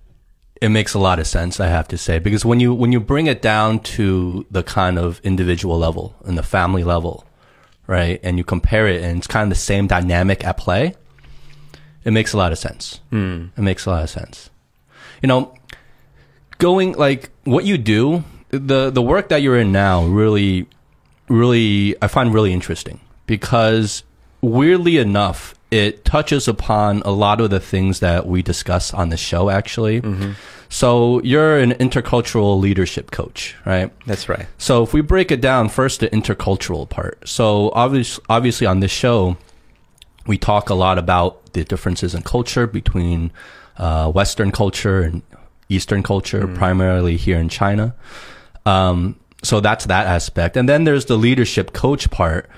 it makes a lot of sense. I have to say because when you when you bring it down to the kind of individual level and the family level, right, and you compare it, and it's kind of the same dynamic at play. It makes a lot of sense. Hmm. It makes a lot of sense. You know, going like what you do, the the work that you're in now, really, really, I find really interesting because weirdly enough, it touches upon a lot of the things that we discuss on the show. Actually, mm-hmm. so you're an intercultural leadership coach, right? That's right. So if we break it down, first the intercultural part. So obviously, obviously on this show, we talk a lot about the differences in culture between uh, Western culture and Eastern culture, primarily here in China. Um, so that's that aspect. And then there's the leadership coach part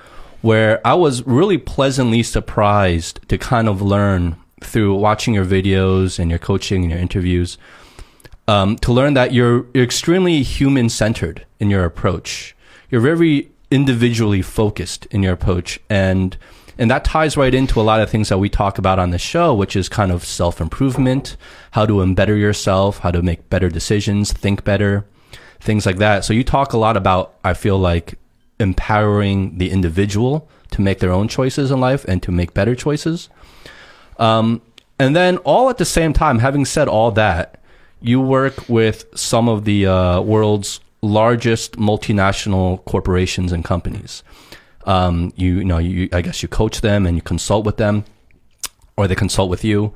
where I was really pleasantly surprised to kind of learn through watching your videos and your coaching and your interviews um, to learn that you're, you're extremely human centered in your approach. You're very individually focused in your approach. And, and that ties right into a lot of things that we talk about on the show, which is kind of self improvement, how to embetter yourself, how to make better decisions, think better, things like that. So you talk a lot about, I feel like, empowering the individual to make their own choices in life and to make better choices. Um, and then all at the same time, having said all that, you work with some of the uh, world's largest multinational corporations and companies. Um, you, you know, you, I guess you coach them and you consult with them, or they consult with you.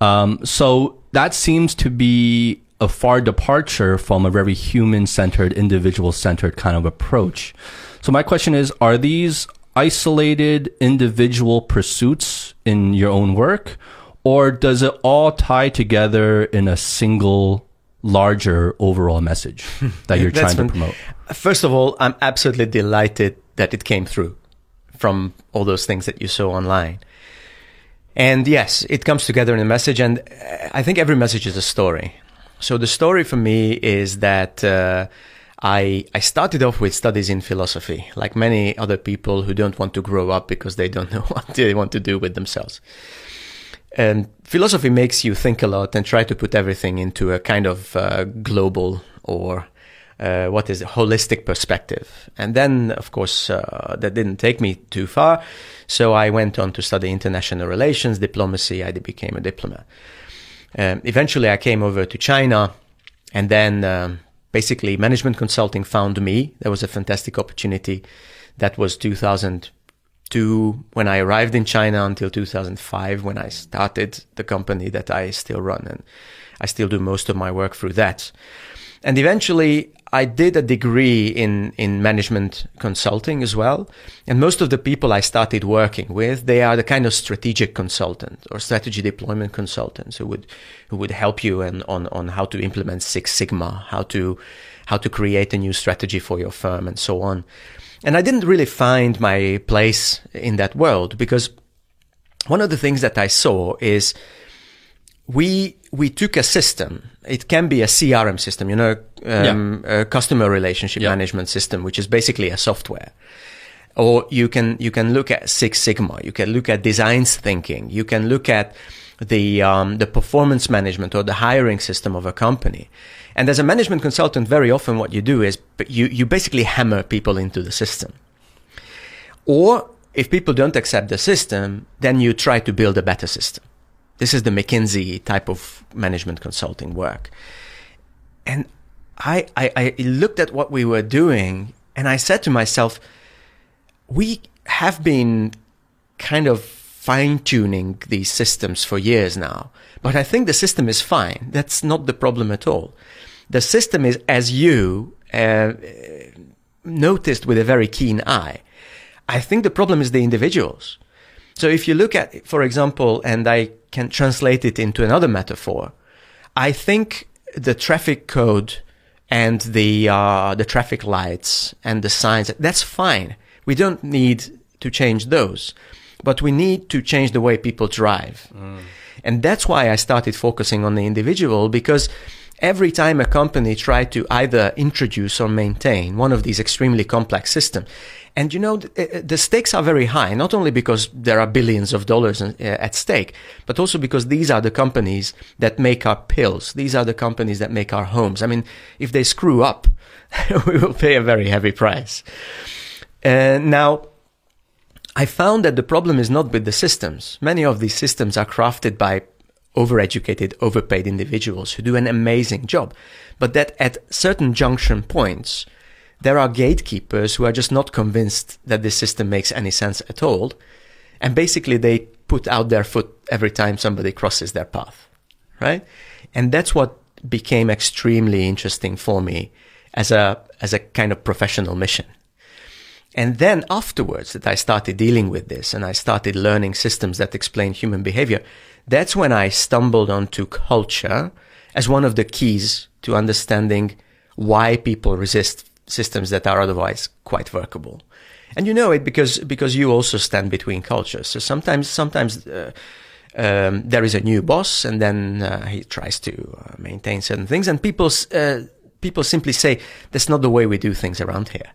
Um, so that seems to be a far departure from a very human centered, individual centered kind of approach. So my question is, are these isolated individual pursuits in your own work, or does it all tie together in a single larger overall message that (laughs) you're trying to promote? First of all, I'm absolutely delighted that it came through from all those things that you saw online. And yes, it comes together in a message, and uh, I think every message is a story. So the story for me is that uh, I I started off with studies in philosophy, like many other people who don't want to grow up because they don't (laughs) know what they want to do with themselves. And philosophy makes you think a lot and try to put everything into a kind of uh, global or uh, what is it, holistic perspective. And then, of course, uh, that didn't take me too far. So I went on to study international relations, diplomacy. I became a diplomat. Um, eventually, I came over to China, and then um, basically management consulting found me. That was a fantastic opportunity. That was 2002 when I arrived in China until 2005 when I started the company that I still run, and I still do most of my work through that. And eventually, I did a degree in, in management consulting as well. And most of the people I started working with, they are the kind of strategic consultant or strategy deployment consultants who would, who would help you in, on, on how to implement Six Sigma, how to, how to create a new strategy for your firm and so on. And I didn't really find my place in that world because one of the things that I saw is we we took a system. It can be a CRM system, you know, um, a customer relationship Yeah. management system, which is basically a software. Or you can you can look at Six Sigma. You can look at designs thinking. You can look at the um, the performance management or the hiring system of a company. And as a management consultant, very often what you do is you you basically hammer people into the system. Or if people don't accept the system, then you try to build a better system. This is the McKinsey type of management consulting work. And I, I, I looked at what we were doing and I said to myself, we have been kind of fine tuning these systems for years now, but I think the system is fine. That's not the problem at all. The system is, as you uh, noticed with a very keen eye, I think the problem is the individuals. So if you look at, for example, and I can translate it into another metaphor, I think the traffic code and the uh, the traffic lights and the signs that's fine. We don't need to change those, but we need to change the way people drive, and that's why I started focusing on the individual because every time a company tried to either introduce or maintain one of these extremely complex systems, and you know, the, the stakes are very high, not only because there are billions of dollars uh, at stake, but also because these are the companies that make our pills. These are the companies that make our homes. I mean, if they screw up, (laughs) we will pay a very heavy price. Uh, now, I found that the problem is not with the systems. Many of these systems are crafted by overeducated, overpaid individuals who do an amazing job. But that at certain junction points, there are gatekeepers who are just not convinced that this system makes any sense at all. And basically, they put out their foot every time somebody crosses their path, right? And that's what became extremely interesting for me as a, as a kind of professional mission. And then afterwards that I started dealing with this and I started learning systems that explain human behavior, that's when I stumbled onto culture as one of the keys to understanding why people resist systems that are otherwise quite workable. And you know it because because you also stand between cultures. So sometimes sometimes uh, um, there is a new boss, and then uh, he tries to uh, maintain certain things, and people uh, people simply say that's not the way we do things around here.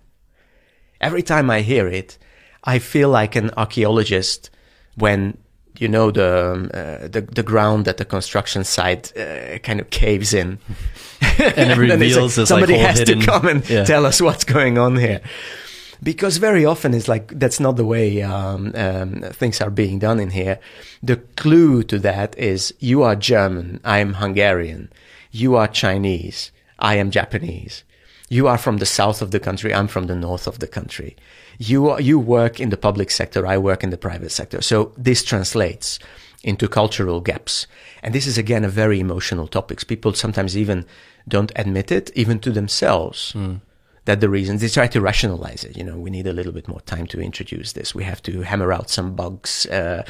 Every time I hear it, I feel like an archaeologist when you know the um, uh, the, the ground that the construction site uh, kind of caves in, (laughs) and it (laughs) reveals like, somebody like has hidden, to come and yeah. tell us what's going on here. Because very often it's like that's not the way um, um, things are being done in here. The clue to that is you are German, I am Hungarian, you are Chinese, I am Japanese. You are from the south of the country, I'm from the north of the country you you work in the public sector, I work in the private sector. So this translates into cultural gaps. And this is again a very emotional topic. People sometimes even don't admit it, even to themselves. Mm. That the reasons they try to rationalize it. You know, we need a little bit more time to introduce this. We have to hammer out some bugs. Uh,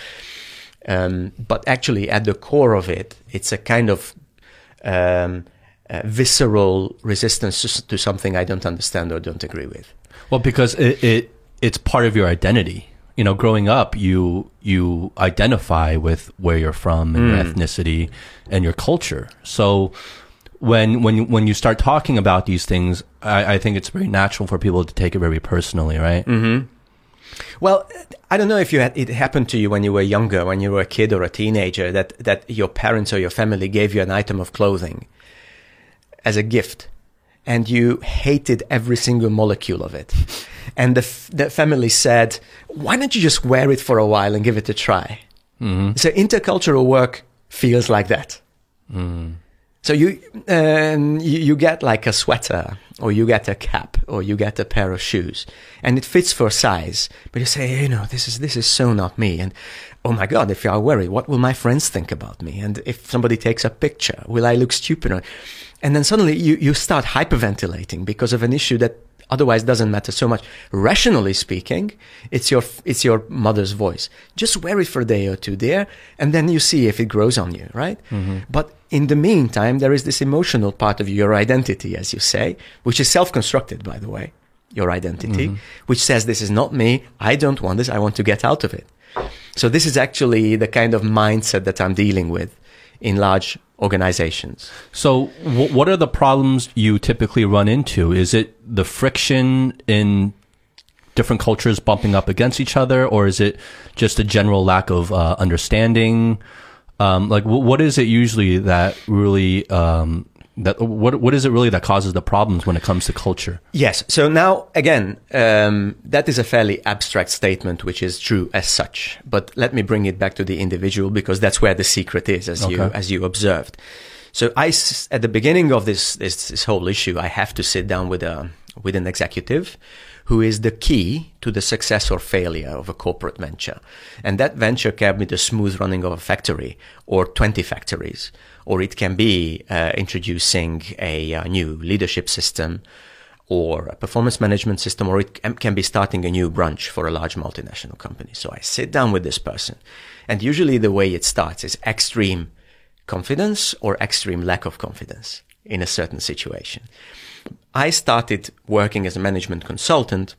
um, but actually, at the core of it, it's a kind of um, uh, visceral resistance to, to something I don't understand or don't agree with. Well, because it, it it's part of your identity. You know, growing up, you you identify with where you're from and mm. your ethnicity and your culture. So when when when you start talking about these things, I, I think it's very natural for people to take it very personally, right? Mm-hmm. Well, I don't know if you had, it happened to you when you were younger, when you were a kid or a teenager, that that your parents or your family gave you an item of clothing as a gift, and you hated every single molecule of it. And the, f- the family said, why don't you just wear it for a while and give it a try? Mm-hmm. So intercultural work feels like that. Mm. So you, um, you, you get like a sweater, or you get a cap, or you get a pair of shoes, and it fits for size. But you say, you know, this is this is so not me. And oh my god, if you are worried, what will my friends think about me? And if somebody takes a picture, will I look stupid? And then suddenly you, you start hyperventilating because of an issue that otherwise doesn't matter so much. Rationally speaking, it's your, it's your mother's voice. Just wear it for a day or two there, and then you see if it grows on you, right? Mm-hmm. But in the meantime, there is this emotional part of your identity, as you say, which is self-constructed, by the way, your identity, mm-hmm. which says, this is not me. I don't want this. I want to get out of it. So this is actually the kind of mindset that I'm dealing with in large organizations. So, what are the problems you typically run into? Is it the friction in different cultures bumping up against each other, or is it just a general lack of uh, understanding? Um, like, what is it usually that really um, that what what is it really that causes the problems when it comes to culture? Yes. So now again, um, that is a fairly abstract statement, which is true as such. But let me bring it back to the individual because that's where the secret is, as okay. you as you observed. So I at the beginning of this, this this whole issue, I have to sit down with a with an executive who is the key to the success or failure of a corporate venture. And that venture can be the smooth running of a factory or 20 factories or it can be uh, introducing a, a, new leadership system or a performance management system, or it can be starting a new branch for a large multinational company. So I sit down with this person, and usually the way it starts is extreme confidence or extreme lack of confidence in a certain situation. I started working as a management consultant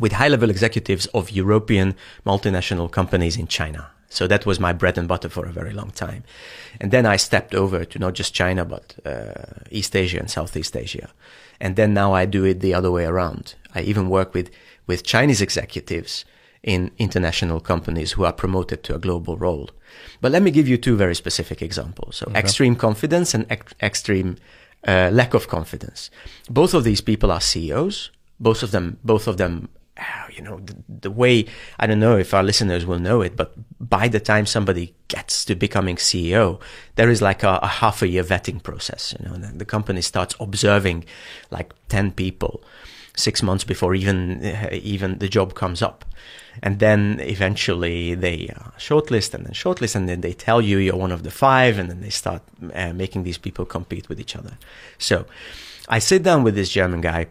with high level executives of European multinational companies in China. So that was my bread and butter for a very long time. And then I stepped over to not just China, but uh, East Asia and Southeast Asia. And then now I do it the other way around. I even work with, with Chinese executives in international companies who are promoted to a global role. But let me give you two very specific examples. So okay. extreme confidence and ex- extreme uh, lack of confidence. Both of these people are CEOs. Both of them, both of them you know, the, the, way, I don't know if our listeners will know it, but by the time somebody gets to becoming CEO, there is like a, a half a year vetting process, you know, the, company starts observing like 10 people six months before even, uh, even the job comes up. And then eventually they uh, shortlist and then shortlist and then they tell you you're one of the five and then they start uh, making these people compete with each other. So I sit down with this German guy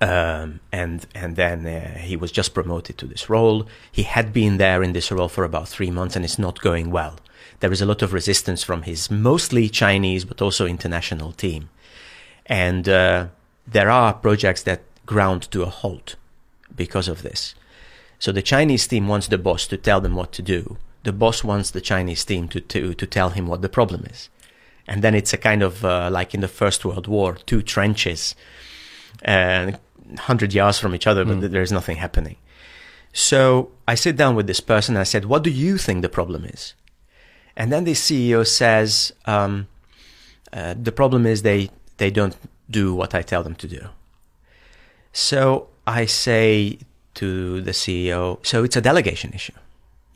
Um, and and then uh, he was just promoted to this role. He had been there in this role for about three months, and it's not going well. There is a lot of resistance from his mostly Chinese, but also international team, and uh, there are projects that ground to a halt because of this. So the Chinese team wants the boss to tell them what to do. The boss wants the Chinese team to to, to tell him what the problem is, and then it's a kind of uh, like in the First World War, two trenches and 100 yards from each other, but Mm. there's nothing happening. So I sit down with this person and I said, What do you think the problem is? And then the CEO says, um, uh, The problem is they, they don't do what I tell them to do. So I say to the CEO, So it's a delegation issue.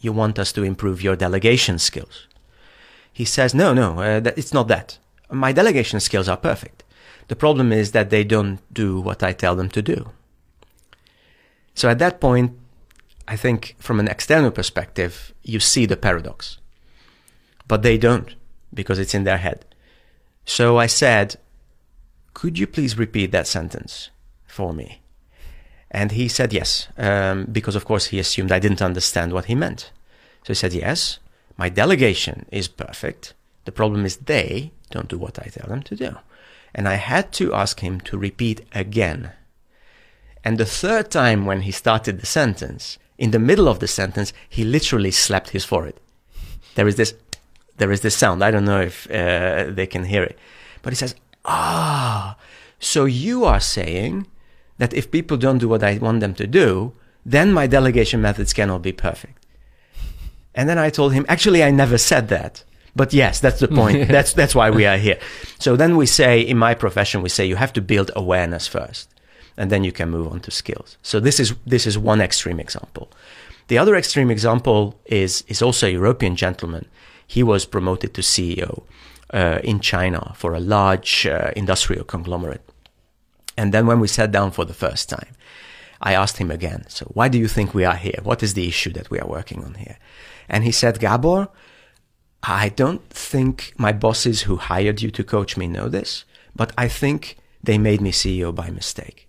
You want us to improve your delegation skills. He says, No, no, uh, it's not that. My delegation skills are perfect. The problem is that they don't do what I tell them to do. So at that point, I think from an external perspective, you see the paradox. But they don't because it's in their head. So I said, Could you please repeat that sentence for me? And he said yes, um, because of course he assumed I didn't understand what he meant. So he said, Yes, my delegation is perfect. The problem is they don't do what I tell them to do. And I had to ask him to repeat again. And the third time when he started the sentence, in the middle of the sentence, he literally slapped his forehead. There is this, there is this sound. I don't know if uh, they can hear it, but he says, "Ah, so you are saying that if people don't do what I want them to do, then my delegation methods cannot be perfect." And then I told him, "Actually, I never said that." But yes, that's the (laughs) point. that's that's why we are here. So then we say in my profession we say you have to build awareness first and then you can move on to skills. So this is this is one extreme example. The other extreme example is is also a European gentleman. He was promoted to CEO uh, in China for a large uh, industrial conglomerate. And then when we sat down for the first time, I asked him again, so why do you think we are here? What is the issue that we are working on here? And he said, Gabor, I don't think my bosses who hired you to coach me know this, but I think they made me CEO by mistake.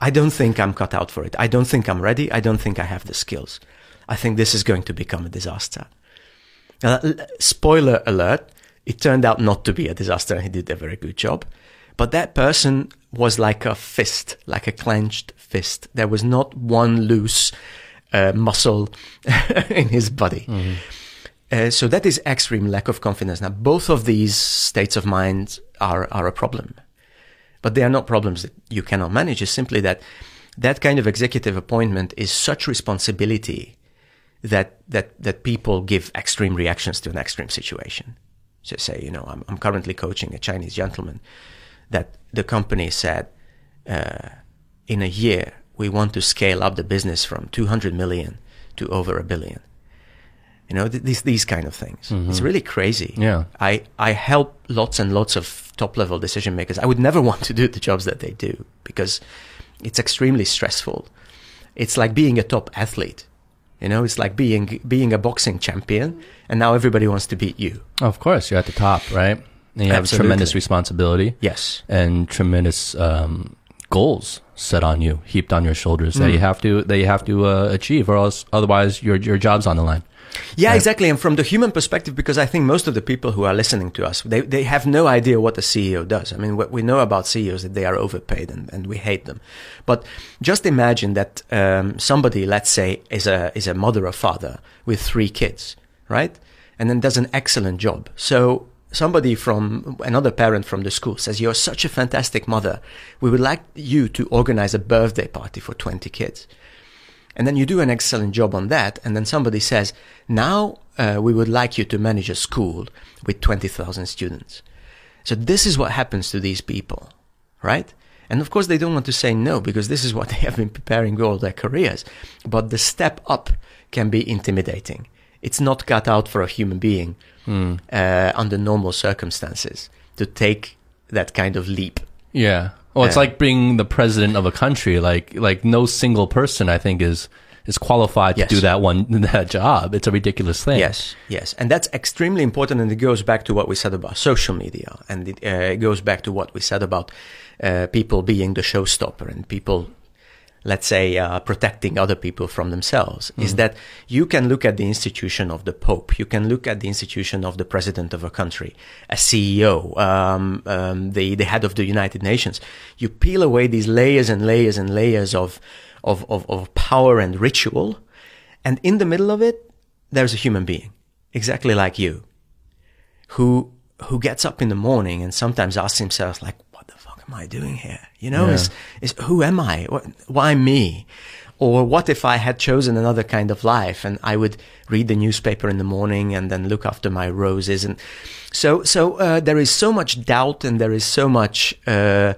I don't think I'm cut out for it. I don't think I'm ready. I don't think I have the skills. I think this is going to become a disaster. Uh, spoiler alert, it turned out not to be a disaster. and He did a very good job. But that person was like a fist, like a clenched fist. There was not one loose uh, muscle (laughs) in his body. Uh, so that is extreme lack of confidence. Now, both of these states of mind are, are a problem, but they are not problems that you cannot manage. It's simply that that kind of executive appointment is such responsibility that, that, that people give extreme reactions to an extreme situation. So say, you know, I'm, I'm currently coaching a Chinese gentleman that the company said, uh, in a year, we want to scale up the business from 200 million to over a billion. You know, th- these these kind of things. It's really crazy. Yeah. I I help lots and lots of top level decision makers. I would never (laughs) want to do the jobs that they do because it's extremely stressful. It's like being a top athlete. You know, it's like being being a boxing champion, and now everybody wants to beat you. Of course, you're at the top, right? And you have Absolutely. tremendous responsibility Yes. and tremendous um, goals set on you, heaped on your shoulders that you have to that you have to uh, achieve, or else otherwise your your job's on the line. Yeah, exactly. And from the human perspective, because I think most of the people who are listening to us, they, they have no idea what a CEO does. I mean, what we know about CEOs is that they are overpaid and, and we hate them. But just imagine that um, somebody, let's say, is a is a mother or father with three kids, right? And then does an excellent job. So somebody from another parent from the school says, "You're such a fantastic mother. We would like you to organize a birthday party for 20 kids." And then you do an excellent job on that, and then somebody says, now uh, we would like you to manage a school with 20,000 students. So this is what happens to these people, right? And of course, they don't want to say no because this is what (laughs) they have been preparing all their careers. But the step up can be intimidating. It's not cut out for a human being uh, under normal circumstances to take that kind of leap. Yeah. Well, it's like being the president of a country. Like like no single person, I think, is is qualified Yes. to do that one (laughs) that job. It's a ridiculous thing. Yes, yes, and that's extremely important, and it goes back to what we said about social media, and it, uh, it goes back to what we said about uh, people being the showstopper and people, let's say, uh, protecting other people from themselves. Is that you can look at the institution of the Pope, you can look at the institution of the president of a country, a CEO, um, um, the the head of the United Nations. You peel away these layers and layers and layers of of, of, of power and ritual. And in the middle of it, there's a human being, exactly like you, who who gets up in the morning and sometimes asks himself, like, "What the fuck am I doing here? You know, Yeah. is is who am I? Why me? Or what if I had chosen another kind of life and I would read the newspaper in the morning and then look after my roses? And so, so uh, there is so much doubt and there is so much uh,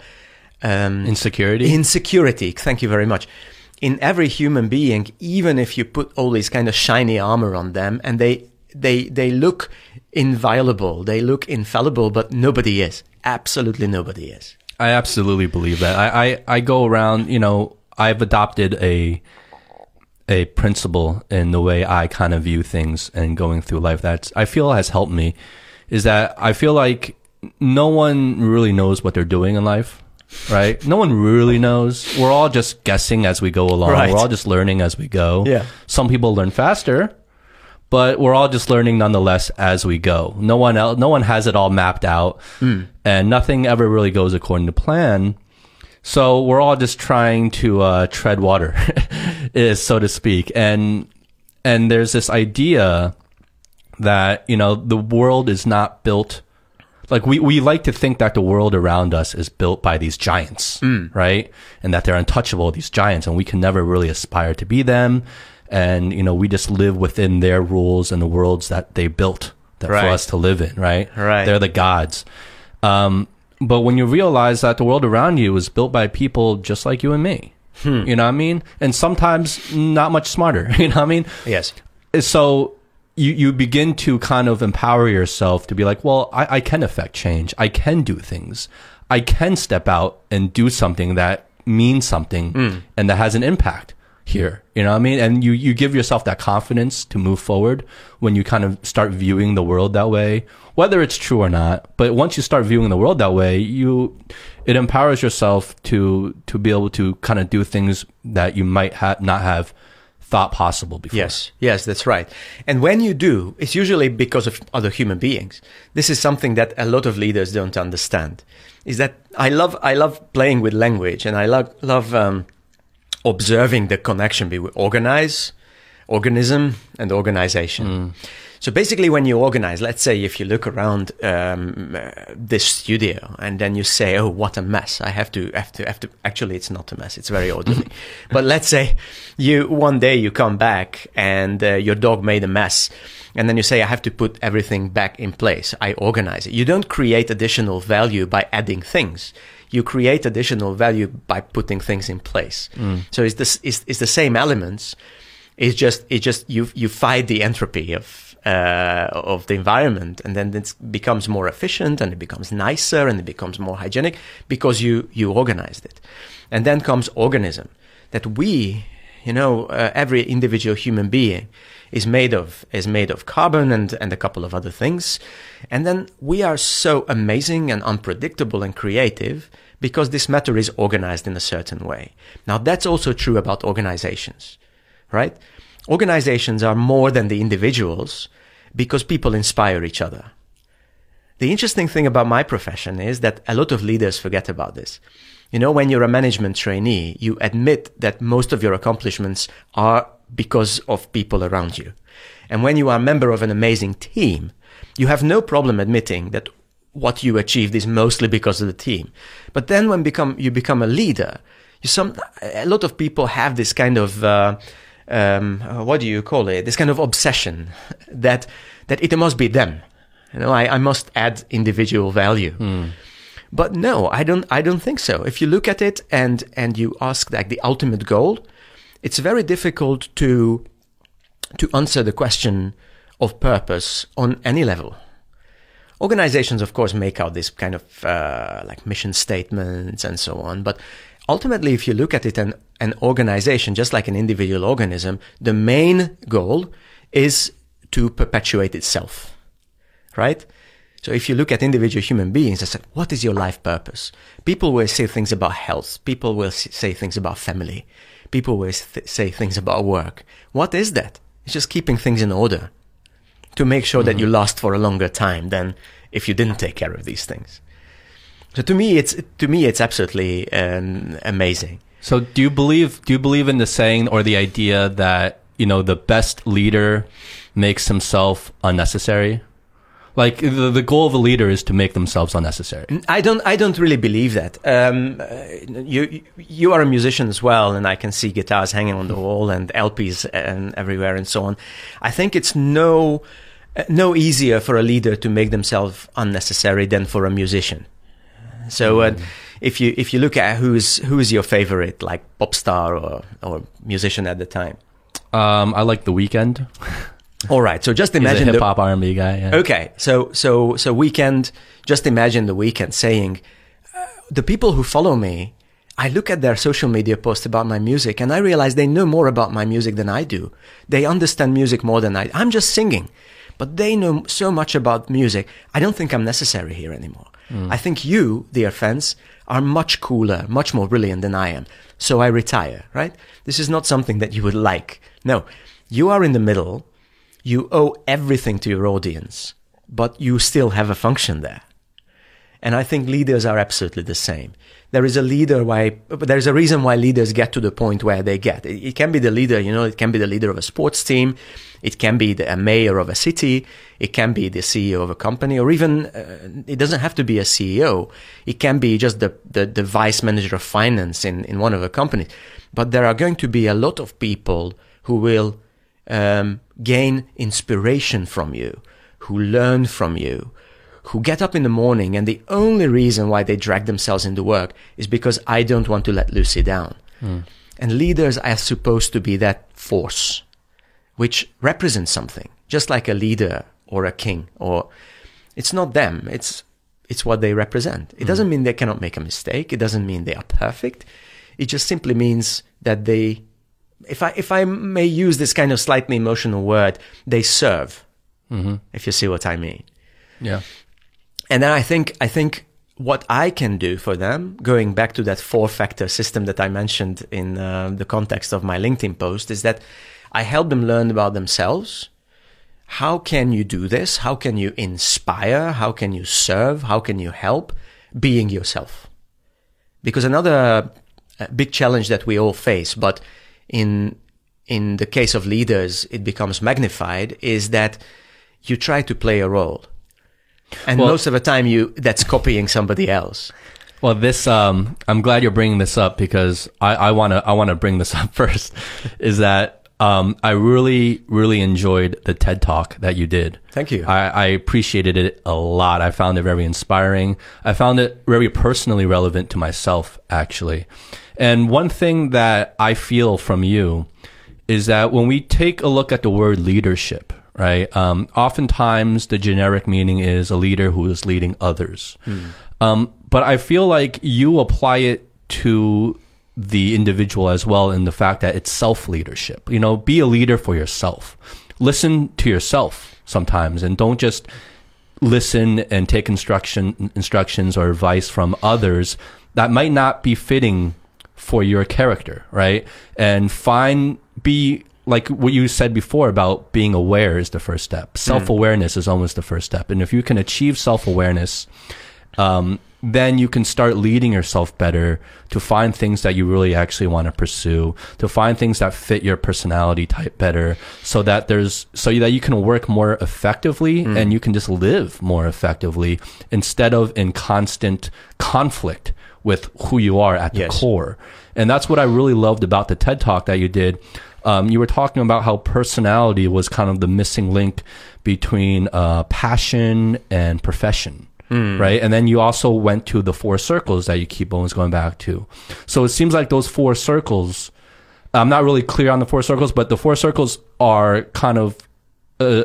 um, Insecurity. Insecurity. Thank you very much. In every human being, even if you put all these kind of shiny armor on them and they, they, they look inviolable, they look infallible, but nobody is. Absolutely nobody is. I absolutely believe that. I, I, I go around, you know, I've adopted a a principle in the way I kind of view things and going through life that I feel has helped me is that I feel like no one really knows what they're doing in life, right? no one really knows. We're all just guessing as we go along. Right. We're all just learning as we go. Yeah. Some people learn faster, but we're all just learning nonetheless as we go. No one else, no one has it all mapped out and nothing ever really goes according to plan. So we're all just trying to uh, tread water, (laughs) is so to speak. And and there's this idea that you know the world is not built like we, we like to think that the world around us is built by these giants, right? And that they're untouchable, these giants, and we can never really aspire to be them. And you know, we just live within their rules and the worlds that they built that for us to live in, right? Right. They're the gods. Um, but when you realize that the world around you is built by people just like you and me, you know what I mean? And sometimes not much smarter, (laughs) you know what I mean? Yes. so you you begin to kind of empower yourself to be like, well, I, I can affect change. I can do things. I can step out and do something that means something and that has an impact here. You know what I mean? And you, you give yourself that confidence to move forward when you kind of start viewing the world that way, whether it's true or not. But once you start viewing the world that way, you, it empowers yourself to, to be able to kind of do things that you might ha- not have thought possible before. Yes, yes, that's right. And when you do, it's usually because of other human beings. This is something that a lot of leaders don't understand. Is that I love I love playing with language and I love love um, observing the connection between organize, organism, and organization. So basically, when you organize, let's say if you look around um, uh, this studio and then you say, "Oh, what a mess! I have to, have to, have to." Actually, it's not a mess; it's very (laughs) orderly. but let's say you one day you come back and uh, your dog made a mess, and then you say, "I have to put everything back in place. I organize it." You don't create additional value by adding things. You create additional value by putting things in place. So it's this it's, it's the same elements. It's just it's just you you fight the entropy of uh, of the environment, and then it becomes more efficient, and it becomes nicer, and it becomes more hygienic because you you organized it. And then comes organism that we, you know, uh, every individual human being is made of is made of carbon and and a couple of other things, and then we are so amazing and unpredictable and creative because this matter is organized in a certain way. Now that's also true about organizations right? Organizations are more than the individuals because people inspire each other. The interesting thing about my profession is that a lot of leaders forget about this. You know, when you're a management trainee, you admit that most of your accomplishments are because of people around you. And when you are a member of an amazing team, you have no problem admitting that what you achieved is mostly because of the team. But then when become, you become a leader, you some, a lot of people have this kind of, uh, um, uh, what do you call it? This kind of obsession (laughs) that, that it must be them. You know, I, I must add individual value. But no, I don't. I don't think so. If you look at it and and you ask like the ultimate goal, it's very difficult to to answer the question of purpose on any level. Organizations, of course, make out this kind of uh, like mission statements and so on. But ultimately, if you look at it, an, an organization, just like an individual organism, the main goal is to perpetuate itself, right? So if you look at individual human beings, I said, what is your life purpose? People will say things about health. People will say things about family. People always th- say things about work. What is that? It's just keeping things in order to make sure mm-hmm. that you last for a longer time than if you didn't take care of these things. So to me, it's to me it's absolutely um, amazing. So do you believe do you believe in the saying or the idea that you know the best leader makes himself unnecessary? Like the, the goal of a leader is to make themselves unnecessary. I don't. I don't really believe that. Um, you you are a musician as well, and I can see guitars hanging on the wall and LPs and everywhere and so on. I think it's no no easier for a leader to make themselves unnecessary than for a musician. So. Uh, mm. if you if you look at who's who's your favorite like pop star or or musician at the time, um, I like The Weeknd. (laughs) All right. So just imagine hip hop R and B guy. Yeah. Okay. So so so Weeknd. Just imagine the Weeknd saying, uh, "The people who follow me, I look at their social media posts about my music, and I realize they know more about my music than I do. They understand music more than I. I'm just singing, but they know so much about music. I don't think I'm necessary here anymore. Mm. I think you, dear fans, are much cooler, much more brilliant than I am. So I retire. Right? This is not something that you would like. No, you are in the middle." You owe everything to your audience, but you still have a function there. And I think leaders are absolutely the same. There is a leader why, there's a reason why leaders get to the point where they get. It, it can be the leader, you know, it can be the leader of a sports team. It can be the, a mayor of a city. It can be the CEO of a company or even, uh, it doesn't have to be a CEO. It can be just the, the, the vice manager of finance in, in one of the companies. But there are going to be a lot of people who will um, gain inspiration from you, who learn from you, who get up in the morning and the only reason why they drag themselves into work is because I don't want to let Lucy down. Mm. And leaders are supposed to be that force which represents something, just like a leader or a king or it's not them, it's it's what they represent. It mm. doesn't mean they cannot make a mistake, it doesn't mean they are perfect. It just simply means that they if I if I may use this kind of slightly emotional word, they serve. Mm-hmm. If you see what I mean. Yeah. And then I think I think what I can do for them, going back to that four factor system that I mentioned in uh, the context of my LinkedIn post, is that I help them learn about themselves. How can you do this? How can you inspire? How can you serve? How can you help? Being yourself. Because another uh, big challenge that we all face, but in in the case of leaders it becomes magnified is that you try to play a role and well, most of the time you that's copying somebody else well this um, i'm glad you're bringing this up because i want to i want to bring this (laughs) up first is that um, I really, really enjoyed the TED talk that you did. Thank you. I, I, appreciated it a lot. I found it very inspiring. I found it very personally relevant to myself, actually. And one thing that I feel from you is that when we take a look at the word leadership, right? Um, oftentimes the generic meaning is a leader who is leading others. Mm. Um, but I feel like you apply it to the individual as well in the fact that it's self leadership. You know, be a leader for yourself. Listen to yourself sometimes and don't just listen and take instruction instructions or advice from others that might not be fitting for your character, right? And find, be like what you said before about being aware is the first step. Hmm. Self awareness mm. is almost the first step. And if you can achieve self awareness, um, then you can start leading yourself better to find things that you really actually want to pursue, to find things that fit your personality type better so that there's, so that you can work more effectively mm. and you can just live more effectively instead of in constant conflict with who you are at the yes. core. And that's what I really loved about the TED talk that you did. Um, you were talking about how personality was kind of the missing link between uh, passion and profession. Mm. Right. And then you also went to the four circles that you keep always going back to. So it seems like those four circles, I'm not really clear on the four circles, but the four circles are kind of, uh,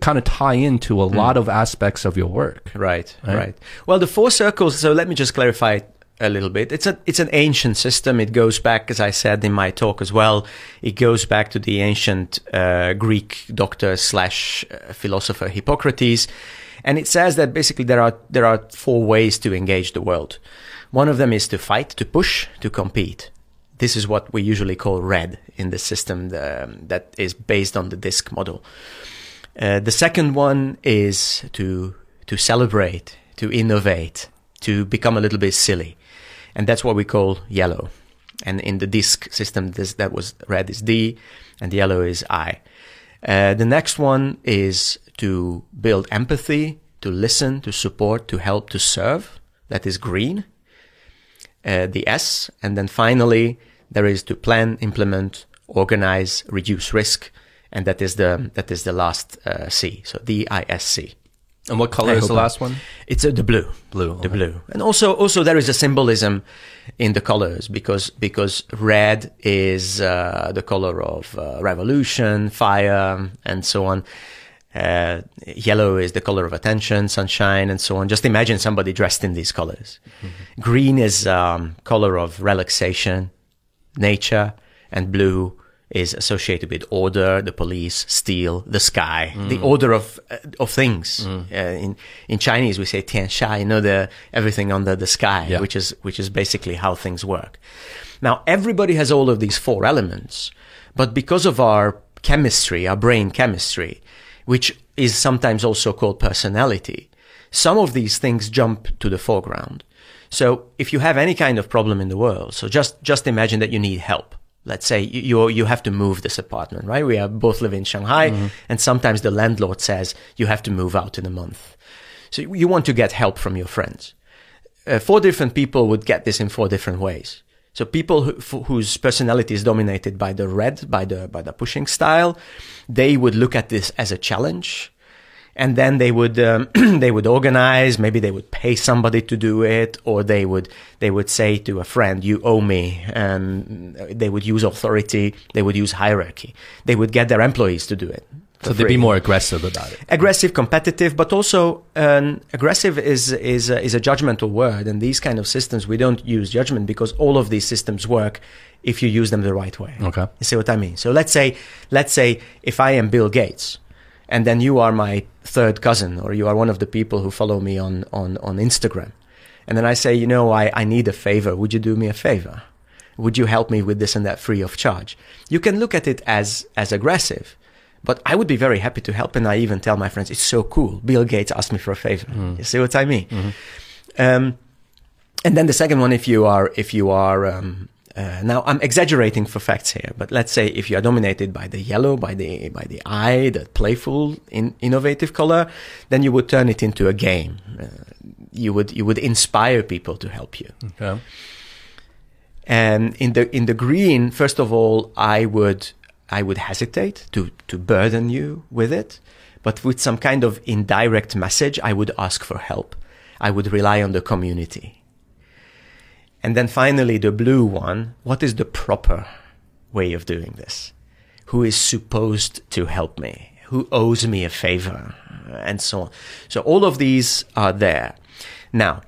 kind of tie into a mm. lot of aspects of your work. Right, right, right. Well, the four circles. So let me just clarify a little bit. It's a it's an ancient system. It goes back, as I said in my talk as well. It goes back to the ancient uh, Greek doctor slash uh, philosopher Hippocrates, and it says that basically there are there are four ways to engage the world. One of them is to fight, to push, to compete. This is what we usually call red in the system that is based on the DISC model. Uh, the second one is to to celebrate, to innovate, to become a little bit silly, and that's what we call yellow. And in the DISC system, this that was red is D, and yellow is I. Uh, the next one is to build empathy, to listen, to support, to help, to serve. That is green. Uh, the S, and then finally there is to plan, implement, organize, reduce risk, and that is the that is the last uh, C. So D I S C. And what color I is the last one? It's uh, the blue. Blue. The okay. blue. And also also there is a symbolism in the colors because because red is uh, the color of uh, revolution, fire, and so on. Uh, yellow is the color of attention, sunshine, and so on. Just imagine somebody dressed in these colors. Green is um, color of relaxation, nature, and blue is associated with order, the police, steel, the sky, the order of uh, of things. Uh, in in Chinese, we say tianxia, you know, the everything under the sky, Yeah. which is which is basically how things work. Now, everybody has all of these four elements, but because of our chemistry, our brain chemistry, which is sometimes also called personality, some of these things jump to the foreground. So if you have any kind of problem in the world, so just just imagine that you need help. Let's say you you, have to move this apartment, right? We are both live in Shanghai, and sometimes the landlord says you have to move out in a month. So you want to get help from your friends. Uh, four different people would get this in four different ways. So people who, whose personality is dominated by the red, by the by the pushing style, they would look at this as a challenge, and then they would um, (clears throat) they would organize. Maybe they would pay somebody to do it, or they would they would say to a friend, "You owe me," and they would use authority. They would use hierarchy. They would get their employees to do it. So they'd be more aggressive about it. aggressive, competitive, but also um, aggressive is is a, is a judgmental word. And these kind of systems, we don't use judgment because all of these systems work if you use them the right way. Okay. You see what I mean? So let's say let's say if I am Bill Gates, and then you are my third cousin, or you are one of the people who follow me on on on Instagram, and then I say, you know, I I need a favor. Would you do me a favor? Would you help me with this and that free of charge? You can look at it as as aggressive. But I would be very happy to help, and I even tell my friends, "It's so cool." Bill Gates asked me for a favor. You see what I mean? Um, and then the second one, if you are, if you are, um, uh, now I'm exaggerating for facts here, but let's say if you are dominated by the yellow, by the by the I, the playful, in, innovative color, then you would turn it into a game. Uh, you would you would inspire people to help you. Okay. And in the in the green, first of all, I would I would hesitate to to burden you with it, but with some kind of indirect message, I would ask for help. I would rely on the community. And then finally, the blue one. What is the proper way of doing this? Who is supposed to help me? Who owes me a favor? And so on. So all of these are there. Now,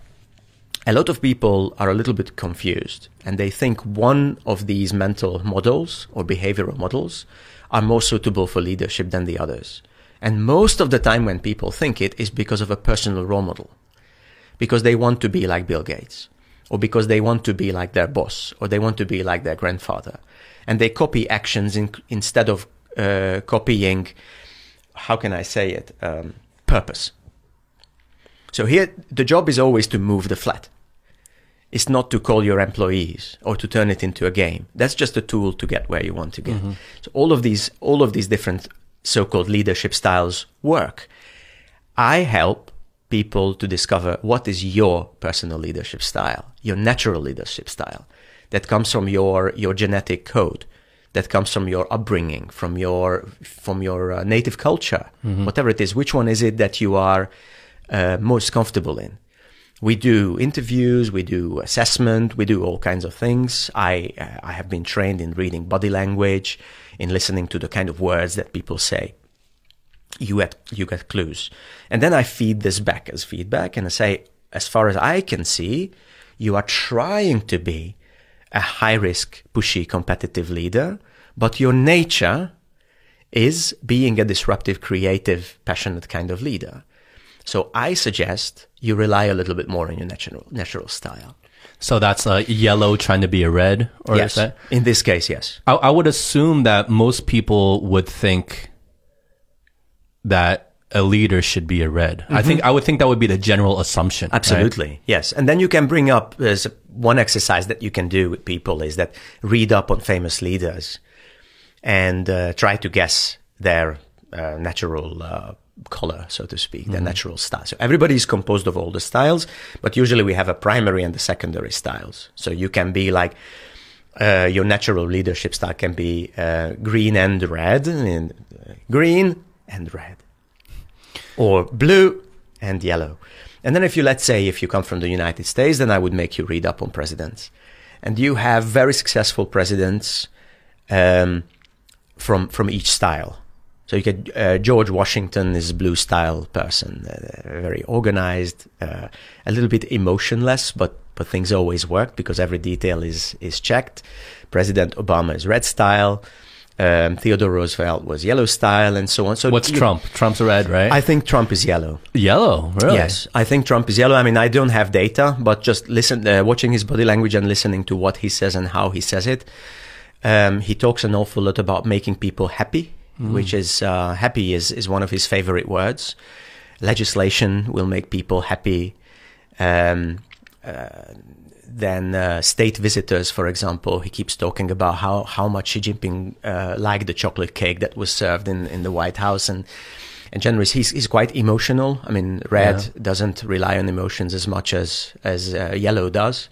a lot of people are a little bit confused and they think one of these mental models or behavioral models are more suitable for leadership than the others. And most of the time when people think it is because of a personal role model. Because they want to be like Bill Gates or because they want to be like their boss or they want to be like their grandfather. And they copy actions in, instead of uh, copying, how can I say it, um, purpose. So here, the job is always to move the flat. It's not to call your employees or to turn it into a game. That's just a tool to get where you want to get. So all of these, all of these different so-called leadership styles work. I help people to discover what is your personal leadership style, your natural leadership style that comes from your, your genetic code, that comes from your upbringing, from your, from your uh, native culture, whatever it is. Which one is it that you are uh, most comfortable in? We do interviews, we do assessment, we do all kinds of things. I, uh, I have been trained in reading body language, in listening to the kind of words that people say you get you get clues and then i feed this back as feedback and i say as far as i can see you are trying to be a high risk, pushy, competitive leader, but your nature is being a disruptive, creative, passionate kind of leader. So I suggest you rely a little bit more on your natural natural style. So that's a yellow trying to be a red, or yes, is that? in this case, yes. I, I would assume that most people would think that a leader should be a red. I think I would think that would be the general assumption. right? Absolutely, yes. And then you can bring up there's one exercise that you can do with people is that read up on famous leaders and uh, try to guess their uh, natural uh, color, so to speak, the natural style. So everybody is composed of all the styles, but usually we have a primary and the secondary styles. So you can be like uh, your natural leadership style can be uh, green and red, and uh, green and red, or blue and yellow. And then if you let's say if you come from the United States, then I would make you read up on presidents, and you have very successful presidents um, from from each style. So you get uh, George Washington is blue style person, uh, very organized, uh, a little bit emotionless, but but things always work because every detail is is checked. President Obama is red style. Um, Theodore Roosevelt was yellow style, and so on. So What's you- Trump? Trump's red, right? I think Trump is yellow. yellow, really? Yes, I think Trump is yellow. I mean, I don't have data, but just listen, uh, watching his body language and listening to what he says and how he says it. Um, he talks an awful lot about making people happy, which is uh, happy is is one of his favorite words. Legislation will make people happy. Um, uh, then uh, state visitors, for example, he keeps talking about how, how much Xi Jinping uh, liked the chocolate cake that was served in, in the White House, and and generally he's he's quite emotional. I mean, red Yeah. doesn't rely on emotions as much as as uh, yellow does,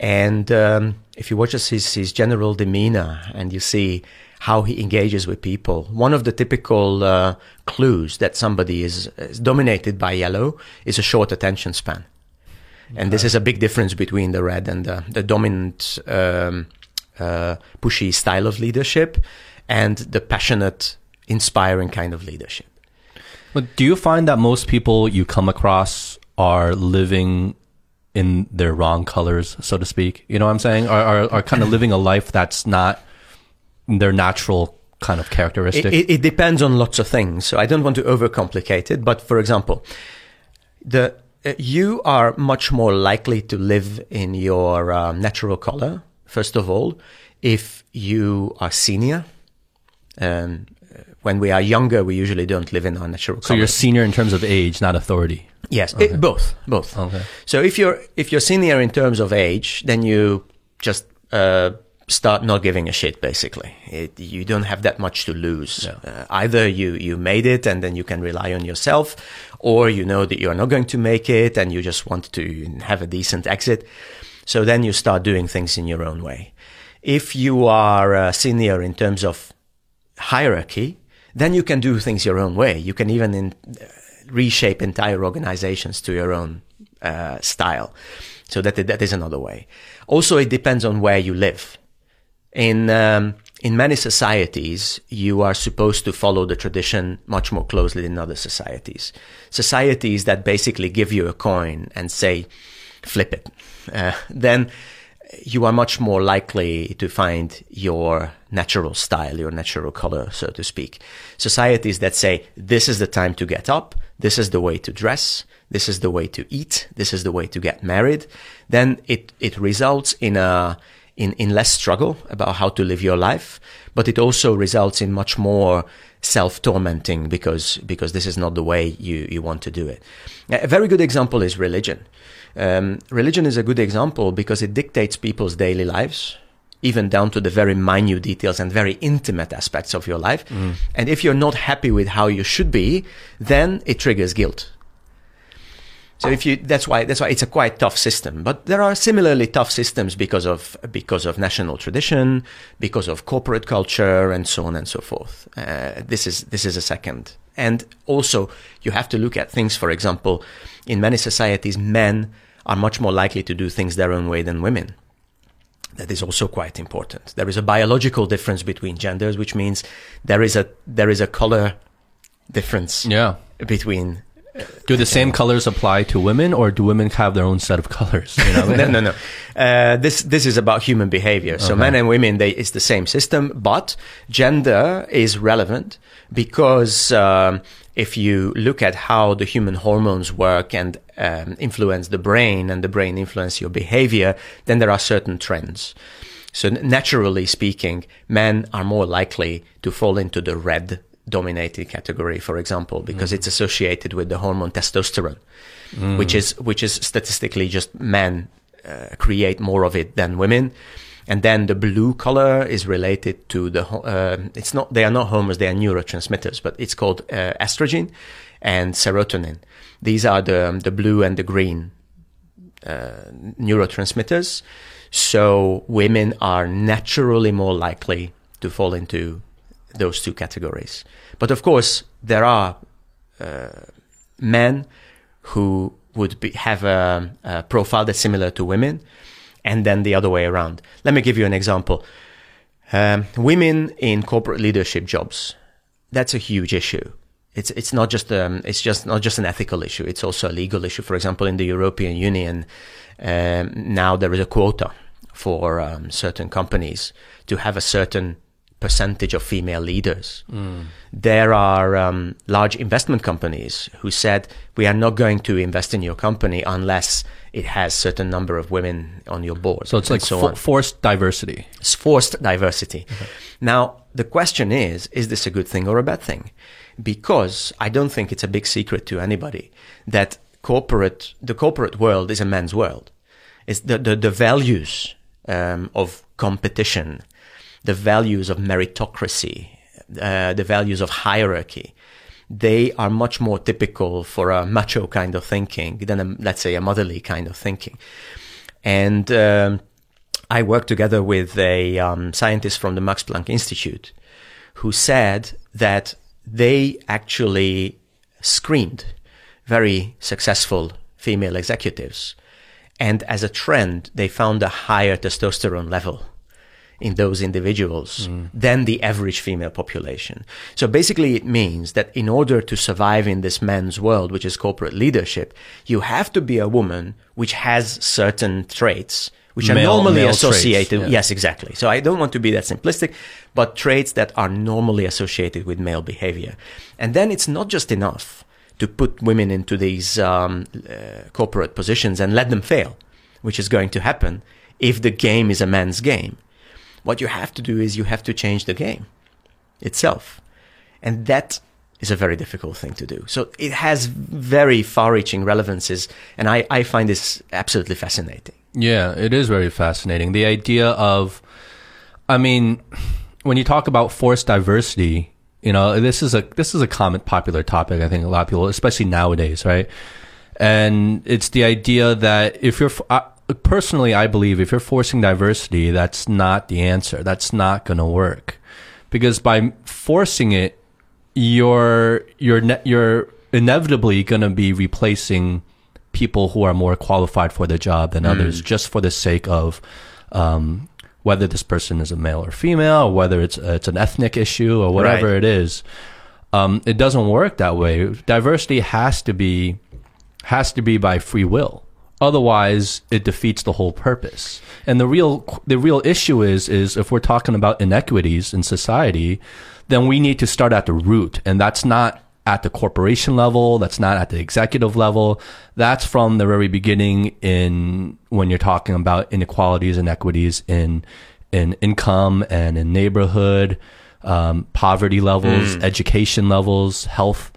and um, if you watch his his general demeanor and you see how he engages with people, one of the typical uh, clues that somebody is, is dominated by yellow is a short attention span. And this is a big difference between the red and the, the dominant, um, uh, pushy style of leadership and the passionate, inspiring kind of leadership. But do you find that most people you come across are living in their wrong colors, so to speak? You know what I'm saying? Are are, are kind of living a life that's not their natural kind of characteristic? It, it, depends on lots of things. So I don't want to overcomplicate it. But for example, the uh, you are much more likely to live in your uh, natural color. First of all, if you are senior. Um, when we are younger, we usually don't live in our natural colour. so color. you're senior in terms of age, not authority. Yes, it, both, both. Okay. So if you're if you're senior in terms of age, then you just uh, start not giving a shit. Basically, it, you don't have that much to lose. Uh, either you you made it and then you can rely on yourself, or you know that you are not going to make it and you just want to have a decent exit. So then you start doing things in your own way. If you are uh, senior in terms of hierarchy, then you can do things your own way. You can even in, uh, reshape entire organizations to your own uh, style. So that that is another way. Also, it depends on where you live. In um, in many societies, you are supposed to follow the tradition much more closely than other societies. Societies that basically give you a coin and say, "Flip it," uh, then you are much more likely to find your natural style, your natural color, so to speak. Societies that say, this is the time to get up, this is the way to dress, this is the way to eat, this is the way to get married, then it, it results in a, in, in less struggle about how to live your life, but it also results in much more self-tormenting because, because this is not the way you, you want to do it. A very good example is religion. Um, religion is a good example because it dictates people's daily lives, even down to the very minute details and very intimate aspects of your life. And if you're not happy with how you should be, then it triggers guilt. So if you, that's why, that's why it's a quite tough system. But there are similarly tough systems because of, because of national tradition, because of corporate culture and so on and so forth. Uh, this is, this is a second. And also you have to look at things, for example, in many societies, men are much more likely to do things their own way than women. That is also quite important. There is a biological difference between genders, which means there is a, there is a color difference Yeah. between Do the same colors apply to women, or do women have their own set of colors? You know? (laughs) no, no, no. Uh, this this is about human behavior. So Okay. men and women, they it's the same system, but gender is relevant because um, if you look at how the human hormones work and um, influence the brain, and the brain influence your behavior, then there are certain trends. So naturally speaking, men are more likely to fall into the red dominated category, for example, because it's associated with the hormone testosterone, which is which is statistically just men uh, create more of it than women. And then the blue color is related to the. Uh, it's not. They are not hormones. They are neurotransmitters, but it's called uh, estrogen and serotonin. These are the the blue and the green uh, neurotransmitters. So women are naturally more likely to fall into those two categories. But of course, there are uh, men who would be, have a, a profile that's similar to women, and then the other way around. Let me give you an example. Um, women in corporate leadership jobs, that's a huge issue. It's it's not just um, it's just not just an ethical issue. It's also a legal issue. For example, in the European Union, um, now there is a quota for um, certain companies to have a certain percentage of female leaders. There are um, large investment companies who said we are not going to invest in your company unless it has certain number of women on your board. So it's like so fo- forced diversity. It's forced diversity. (laughs) Now, the question is, is this a good thing or a bad thing? Because I don't think it's a big secret to anybody that corporate, the corporate world is a man's world. It's the, the, the values um, of competition, the values of meritocracy, uh, the values of hierarchy, they are much more typical for a macho kind of thinking than, a, let's say, a motherly kind of thinking. And um, I worked together with a um, scientist from the Max Planck Institute who said that they actually screened very successful female executives. And as a trend, they found a higher testosterone level in those individuals than the average female population. So basically, it means that in order to survive in this men's world, which is corporate leadership, you have to be a woman which has certain traits which are normally male traits, associated. yeah. Yes, exactly. So I don't want to be that simplistic, but traits that are normally associated with male behavior. And then it's not just enough to put women into these um, uh, corporate positions and let them fail, which is going to happen if the game is a man's game. What you have to do is you have to change the game itself. And that is a very difficult thing to do. So it has very far reaching relevances. And I, I find this absolutely fascinating. Yeah, it is very fascinating. The idea of, I mean, when you talk about forced diversity, you know, this is a this is a common popular topic. I think a lot of people, especially nowadays, right? And it's the idea that if you're Personally, I believe if you're forcing diversity, that's not the answer. That's not going to work. Because by forcing it, you're you're you're inevitably going to be replacing people who are more qualified for the job than others just for the sake of um, whether this person is a male or female or whether it's it's an ethnic issue or whatever Right. it is. Um, it doesn't work that way. Diversity has to be has to be by free will otherwise it defeats the whole purpose. And the real the real issue is is if we're talking about inequities in society then we need to start at the root. And that's not at the corporation level. That's not at the executive level. That's from the very beginning in when you're talking about inequalities and equities in in income and in neighborhood um, poverty levels education levels health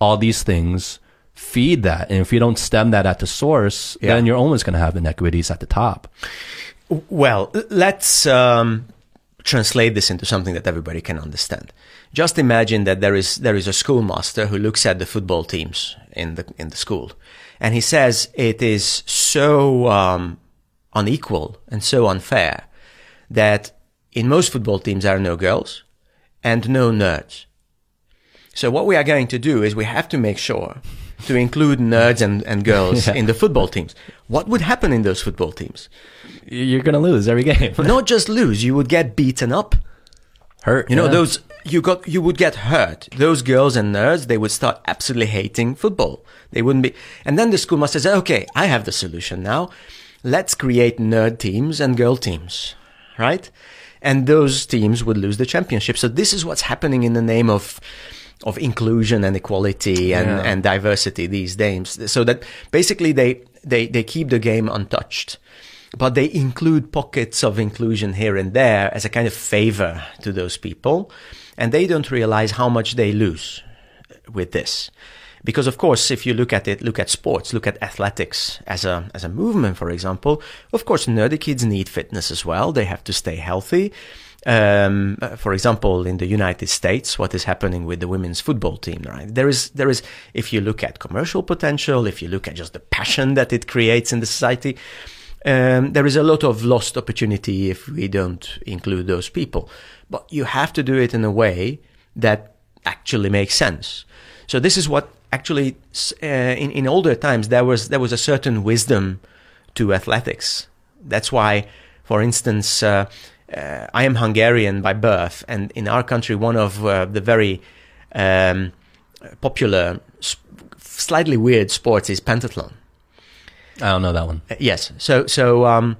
all these things feed that and if you don't stem that at the source Yeah. then you're always going to have inequities at the top Well, let's um, translate this into something that everybody can understand. Just imagine that there is there is a schoolmaster who looks at the football teams in the in the school, and he says it is so um, unequal and so unfair that in most football teams there are no girls and no nerds. So what we are going to do is we have to make sure to include nerds and, and girls (laughs) in the football teams. What would happen in those football teams? you're going to lose every game (laughs) not just lose, you would get beaten up Hurt. You know, yeah. those you got you would get hurt. Those girls and nerds, they would start absolutely hating football. They wouldn't be and then the schoolmaster says, Okay, I have the solution now. Let's create nerd teams and girl teams. Right? And those teams would lose the championship. So this is what's happening in the name of of inclusion and equality and, Yeah. and diversity these days. So that basically they, they, they keep the game untouched but they include pockets of inclusion here and there as a kind of favor to those people. And they don't realize how much they lose with this. Because of course, if you look at it, look at sports, look at athletics as a, as a movement, for example, of course, nerdy kids need fitness as well. They have to stay healthy. Um, for example, in the United States, what is happening with the women's football team, right? There is, there is, if you look at commercial potential, if you look at just the passion that it creates in the society, um, there is a lot of lost opportunity if we don't include those people. But you have to do it in a way that actually makes sense. So this is what actually uh, in in older times there was there was a certain wisdom to athletics. That's why, for instance, uh, uh, I am Hungarian by birth, and in our country, one of uh, the very um, popular, slightly weird sports is pentathlon. I don't know that one. Uh, Yes. So so um,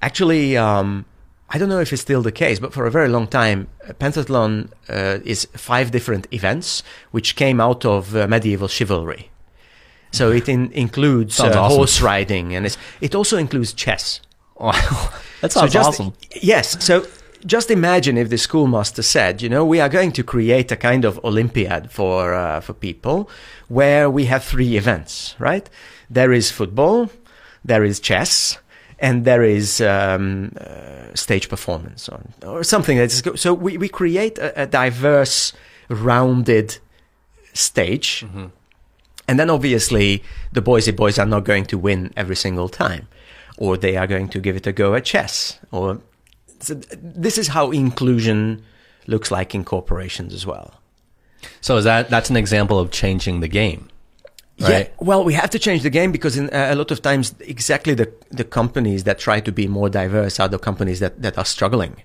actually, um, I don't know if it's still the case, but for a very long time, uh, pentathlon uh, is five different events which came out of uh, medieval chivalry. So it in, includes awesome. horse riding, and it's, it also includes chess. That So sounds just, awesome. Yes. So just imagine if the schoolmaster said, you know, we are going to create a kind of Olympiad for uh, for people, where we have three events, right? There is football, there is chess, and there is um, uh, stage performance or, or something that's go- so we we create a, a diverse, rounded stage. And then obviously the Boise boys are not going to win every single time, or they are going to give it a go at chess. Or so this is how inclusion looks like in corporations as well. So is that that's an example of changing the game, Yeah, well, we have to change the game because in, uh, a lot of times, exactly the the companies that try to be more diverse are the companies that, that are struggling,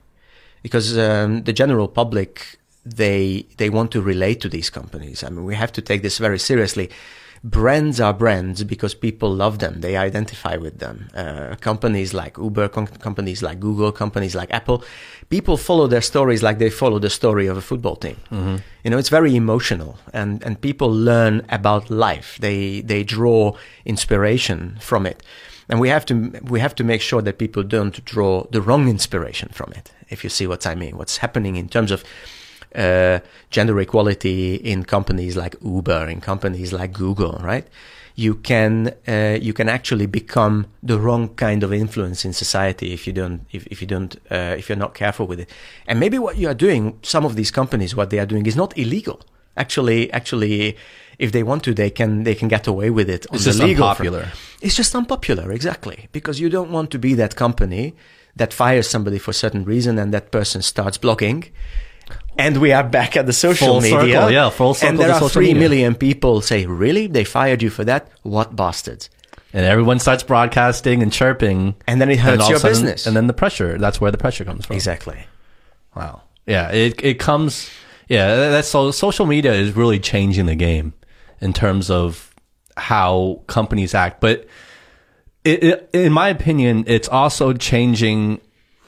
because um, the general public they they want to relate to these companies. I mean, we have to take this very seriously. Brands are brands because people love them; they identify with them. Uh, companies like Uber, com- companies like Google, companies like Apple, people follow their stories like they follow the story of a football team. You know, it's very emotional, and and people learn about life. They they draw inspiration from it, and we have to we have to make sure that people don't draw the wrong inspiration from it. If you see what I mean, what's happening in terms of uh, gender equality in companies like Uber, in companies like Google, right? You can uh, you can actually become the wrong kind of influence in society if you don't if, if you don't uh, if you're not careful with it. And maybe what you are doing, some of these companies, what they are doing is not illegal. Actually, actually, if they want to, they can they can get away with it. It's just unpopular. front. It's just unpopular, exactly, because you don't want to be that company that fires somebody for a certain reason and that person starts blogging. And we are back at the social Full media. circle, yeah, full circle And there are three media. million people say, "Really? They fired you for that? What bastards!" And everyone starts broadcasting and chirping, And then it hurts your sudden- business. And then the pressure. That's where the pressure comes from. exactly. Wow. Yeah. It it comes. Yeah. That's so. Social media is really changing the game in terms of how companies act, but it, it, in my opinion, it's also changing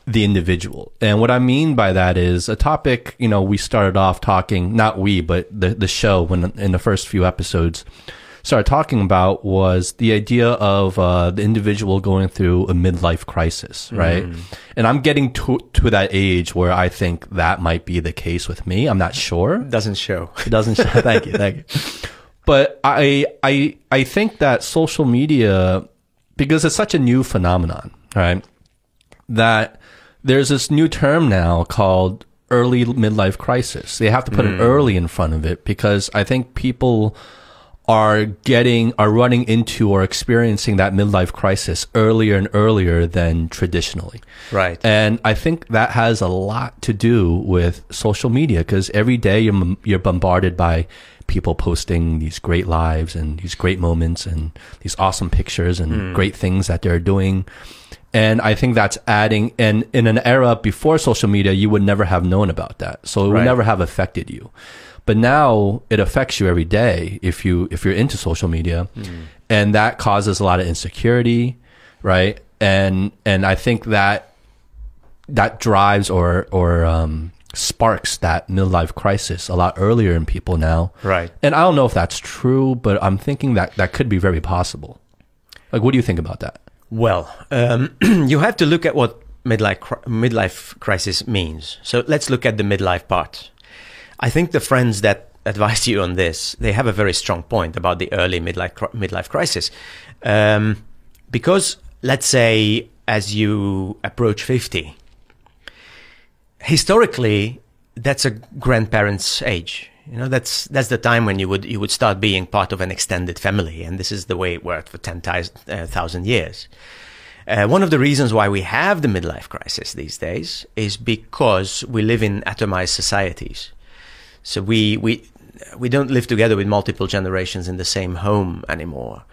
the individual. And what I mean by that is a topic, you know, we started off talking, not we, but the, the show when in the first few episodes started talking about was the idea of uh, the individual going through a midlife crisis, right? And I'm getting to, to that age where I think that might be the case with me. I'm not sure. Doesn't show. It doesn't show. (laughs) thank you. Thank you. But I, I, I think that social media, because it's such a new phenomenon, right? That there's this new term now called early midlife crisis. They have to put an early in front of it because I think people are getting, are running into or experiencing that midlife crisis earlier and earlier than traditionally. Right. And I think that has a lot to do with social media because every day you're, you're bombarded by people posting these great lives and these great moments and these awesome pictures and Hmm. great things that they're doing. And I think that's adding, and in an era before social media, you would never have known about that. So it would Right. never have affected you. But now it affects you every day if you, if you're into social media and that causes a lot of insecurity, right? And, and I think that that drives or, or, um, sparks that midlife crisis a lot earlier in people now. Right. And I don't know if that's true, but I'm thinking that that could be very possible. Like, what do you think about that? Well, um, (clears throat) you have to look at what midlife midlife crisis means. So let's look at the midlife part. I think the friends that advise you on this they have a very strong point about the early midlife midlife crisis, um, because let's say as you approach fifty, historically that's a grandparent's age. You know, that's that's the time when you would you would start being part of an extended family, and this is the way it worked for ten thousand years. Uh, one of the reasons why we have the midlife crisis these days is because we live in atomized societies. So we we we don't live together with multiple generations in the same home anymore.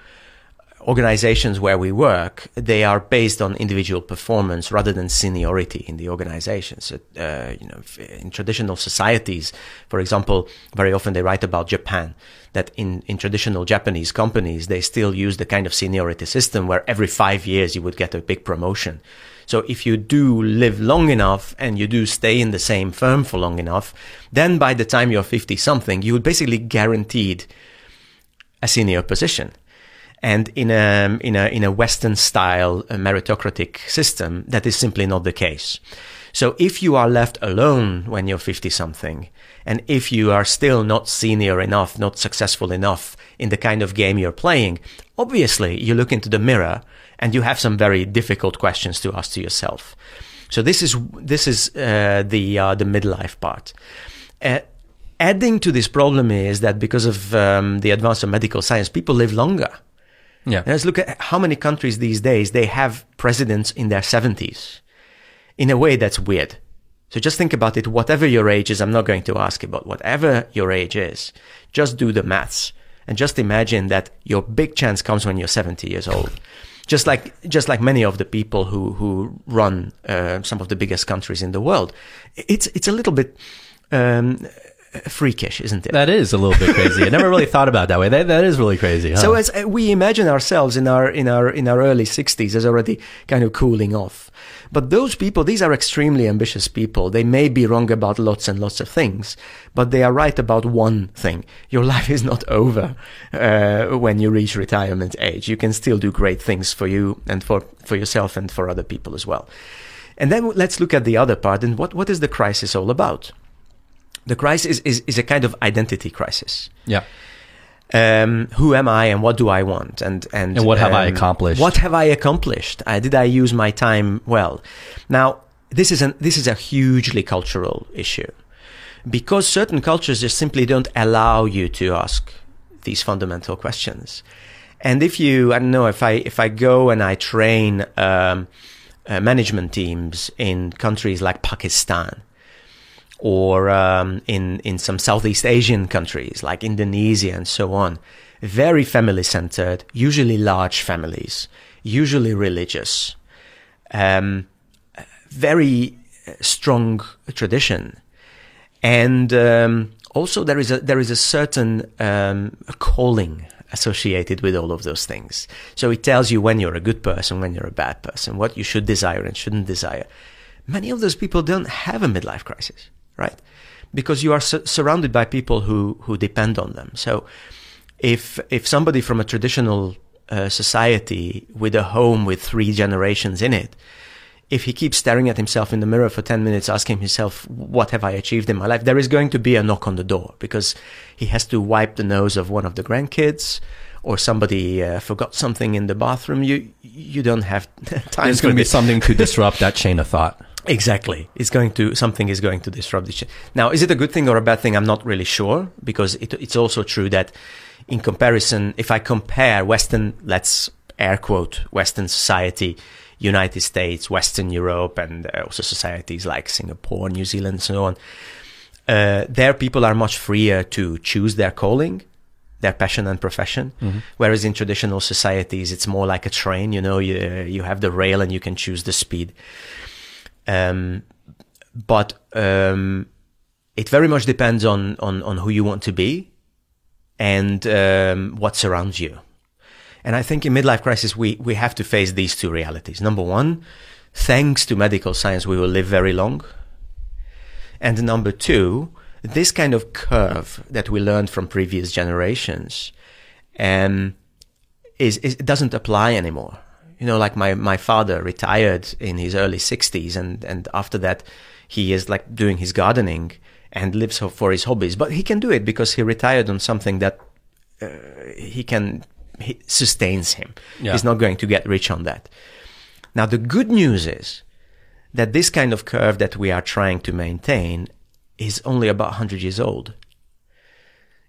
Organizations where we work, they are based on individual performance rather than seniority in the organization. So, uh, you know, in traditional societies, for example, very often they write about Japan that in, in traditional Japanese companies, they still use the kind of seniority system where every five years you would get a big promotion. So if you do live long enough and you do stay in the same firm for long enough, then by the time you're 50 something, you would basically guaranteed a senior position. And in a, in a, in a Western style meritocratic system, that is simply not the case. So if you are left alone when you're 50 something, and if you are still not senior enough, not successful enough in the kind of game you're playing, obviously you look into the mirror and you have some very difficult questions to ask to yourself. So this is this is uh, the uh, the midlife part. Uh, adding to this problem is that because of um, the advance of medical science, people live longer. Yeah. Let's look at how many countries these days they have presidents in their 70s. In a way, that's weird. So just think about it. Whatever your age is, I'm not going to ask about whatever your age is. Just do the maths and just imagine that your big chance comes when you're 70 years old. Just like, just like many of the people who, who run, uh, some of the biggest countries in the world. It's, it's a little bit, um, freakish, isn't it? That is a little bit crazy. I never really thought about that way. That, that is really crazy. Huh? So as uh, we imagine ourselves in our in our in our early 60s as already kind of cooling off. But those people, these are extremely ambitious people. They may be wrong about lots and lots of things, but they are right about one thing. Your (laughs) life is not over uh, when you reach retirement age. You can still do great things for you and for, for yourself and for other people as well. And then let's look at the other part. And what, what is the crisis all about? The crisis is, is a kind of identity crisis yeah. um, who am I and what do I want and and, And what have I um, accomplished? What have I accomplished? Uh, did I use my time well? Now this is an this is a hugely cultural issue because certain cultures just simply don't allow you to ask these fundamental questions. And if you, I don't know, if I if I go and I train um, uh, management teams in countries like Pakistan, or um, in in some Southeast Asian countries like Indonesia and so on. Very family centered, usually large families, usually religious, um, very strong tradition, and um, also there is a there is a certain um, calling associated with all of those things. So it tells you when you're a good person, when you're a bad person, what you should desire and shouldn't desire. Many of those people don't have a midlife crisis right? Because you are su- surrounded by people who who depend on them. So, if if somebody from a traditional uh, society with a home with three generations in it, if he keeps staring at himself in the mirror for ten minutes, asking himself, "What have I achieved in my life?" there is going to be a knock on the door because he has to wipe the nose of one of the grandkids. Or somebody uh, forgot something in the bathroom. You you don't have (laughs) time. There's going to be something to (laughs) disrupt that chain of thought. Exactly. It's going to, something is going to disrupt the chain. Now, is it a good thing or a bad thing? I'm not really sure because it, it's also true that in comparison, if I compare Western, let's air quote, Western society, United States, Western Europe, and uh, also societies like Singapore, New Zealand, and so on, Uh, there, people are much freer to choose their calling, their passion and profession. Whereas in traditional societies, it's more like a train. You know, you you have the rail and you can choose the speed. Um, but um, it very much depends on on on who you want to be and um, what surrounds you. And I think in midlife crisis, we, we have to face these two realities. Number one, thanks to medical science, we will live very long. And number two, this kind of curve that we learned from previous generations um, is, is it doesn't apply anymore. You know, like my, my father retired in his early 60s, and, and after that, he is like doing his gardening and lives for his hobbies. But he can do it because he retired on something that uh, he can he sustains him. Yeah. He's not going to get rich on that. Now, the good news is that this kind of curve that we are trying to maintain is only about 100 years old.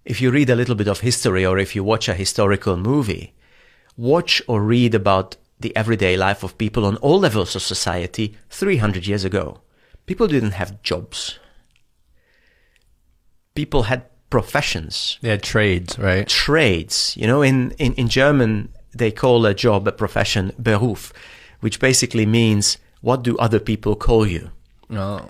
If you read a little bit of history or if you watch a historical movie, watch or read about the everyday life of people on all levels of society 300 years ago. People didn't have jobs. People had professions They had trades, right? trades. You know, in, in, in German, they call a job, a profession, Beruf, which basically means what do other people call you? No.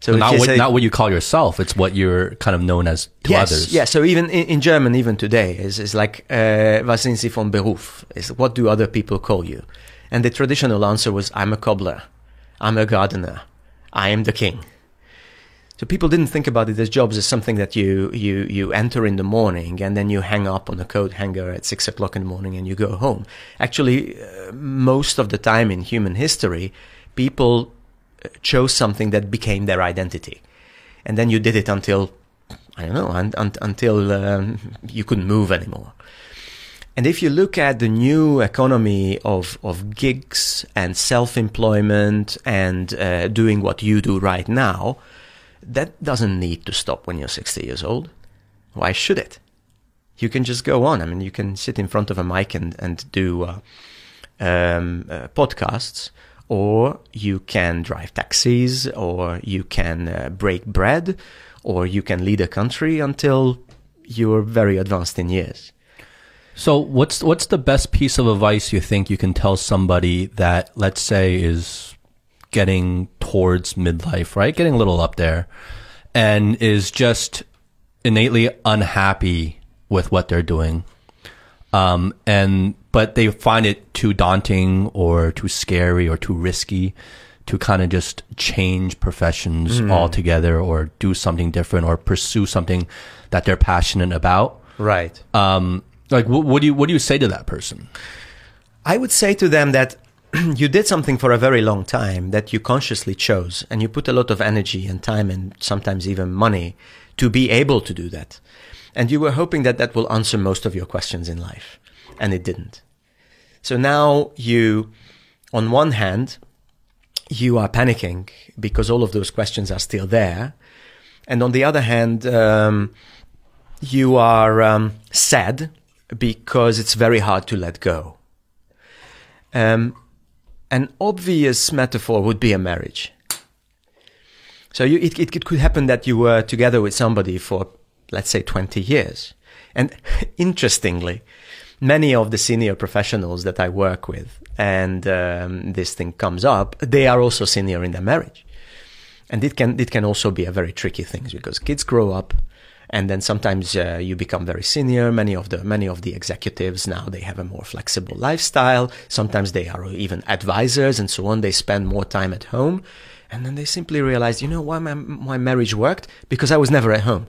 So not what, not what you call yourself. It's what you're kind of known as to yes, others. Yeah, so even in, in German, even today, is is like, uh, was sind Sie von Beruf? Is what do other people call you? And the traditional answer was, I'm a cobbler. I'm a gardener. I am the king. So people didn't think about it as jobs as something that you, you, you enter in the morning and then you hang up on a coat hanger at six o'clock in the morning and you go home. Actually, uh, most of the time in human history, people chose something that became their identity. And then you did it until, I don't know, un- un- until um, you couldn't move anymore. And if you look at the new economy of, of gigs and self employment and uh, doing what you do right now, that doesn't need to stop when you're 60 years old. Why should it? You can just go on. I mean, you can sit in front of a mic and, and do uh, um, uh, podcasts, or you can drive taxis, or you can uh, break bread, or you can lead a country until you're very advanced in years. So what's what's the best piece of advice you think you can tell somebody that let's say is getting towards midlife, right? Getting a little up there and is just innately unhappy with what they're doing. Um and but they find it too daunting or too scary or too risky to kind of just change professions altogether or do something different or pursue something that they're passionate about Right. um, like what, what do you what do you say to that person? I would say to them that (clears throat) you did something for a very long time that you consciously chose and you put a lot of energy and time and sometimes even money to be able to do that. And you were hoping that that will answer most of your questions in life. And it didn't. So now you, on one hand, you are panicking because all of those questions are still there. And on the other hand, um, you are um, sad because it's very hard to let go. Um, an obvious metaphor would be a marriage. So you, it, it, could happen that you were together with somebody for, let's say, 20 years. And (laughs) interestingly, many of the senior professionals that I work with, and um, this thing comes up, they are also senior in their marriage. And it can, it can also be a very tricky thing because kids grow up and then sometimes uh, you become very senior. Many of the many of the executives now they have a more flexible lifestyle. Sometimes they are even advisors and so on. They spend more time at home. And then they simply realize you know why my, my marriage worked? Because i was never at home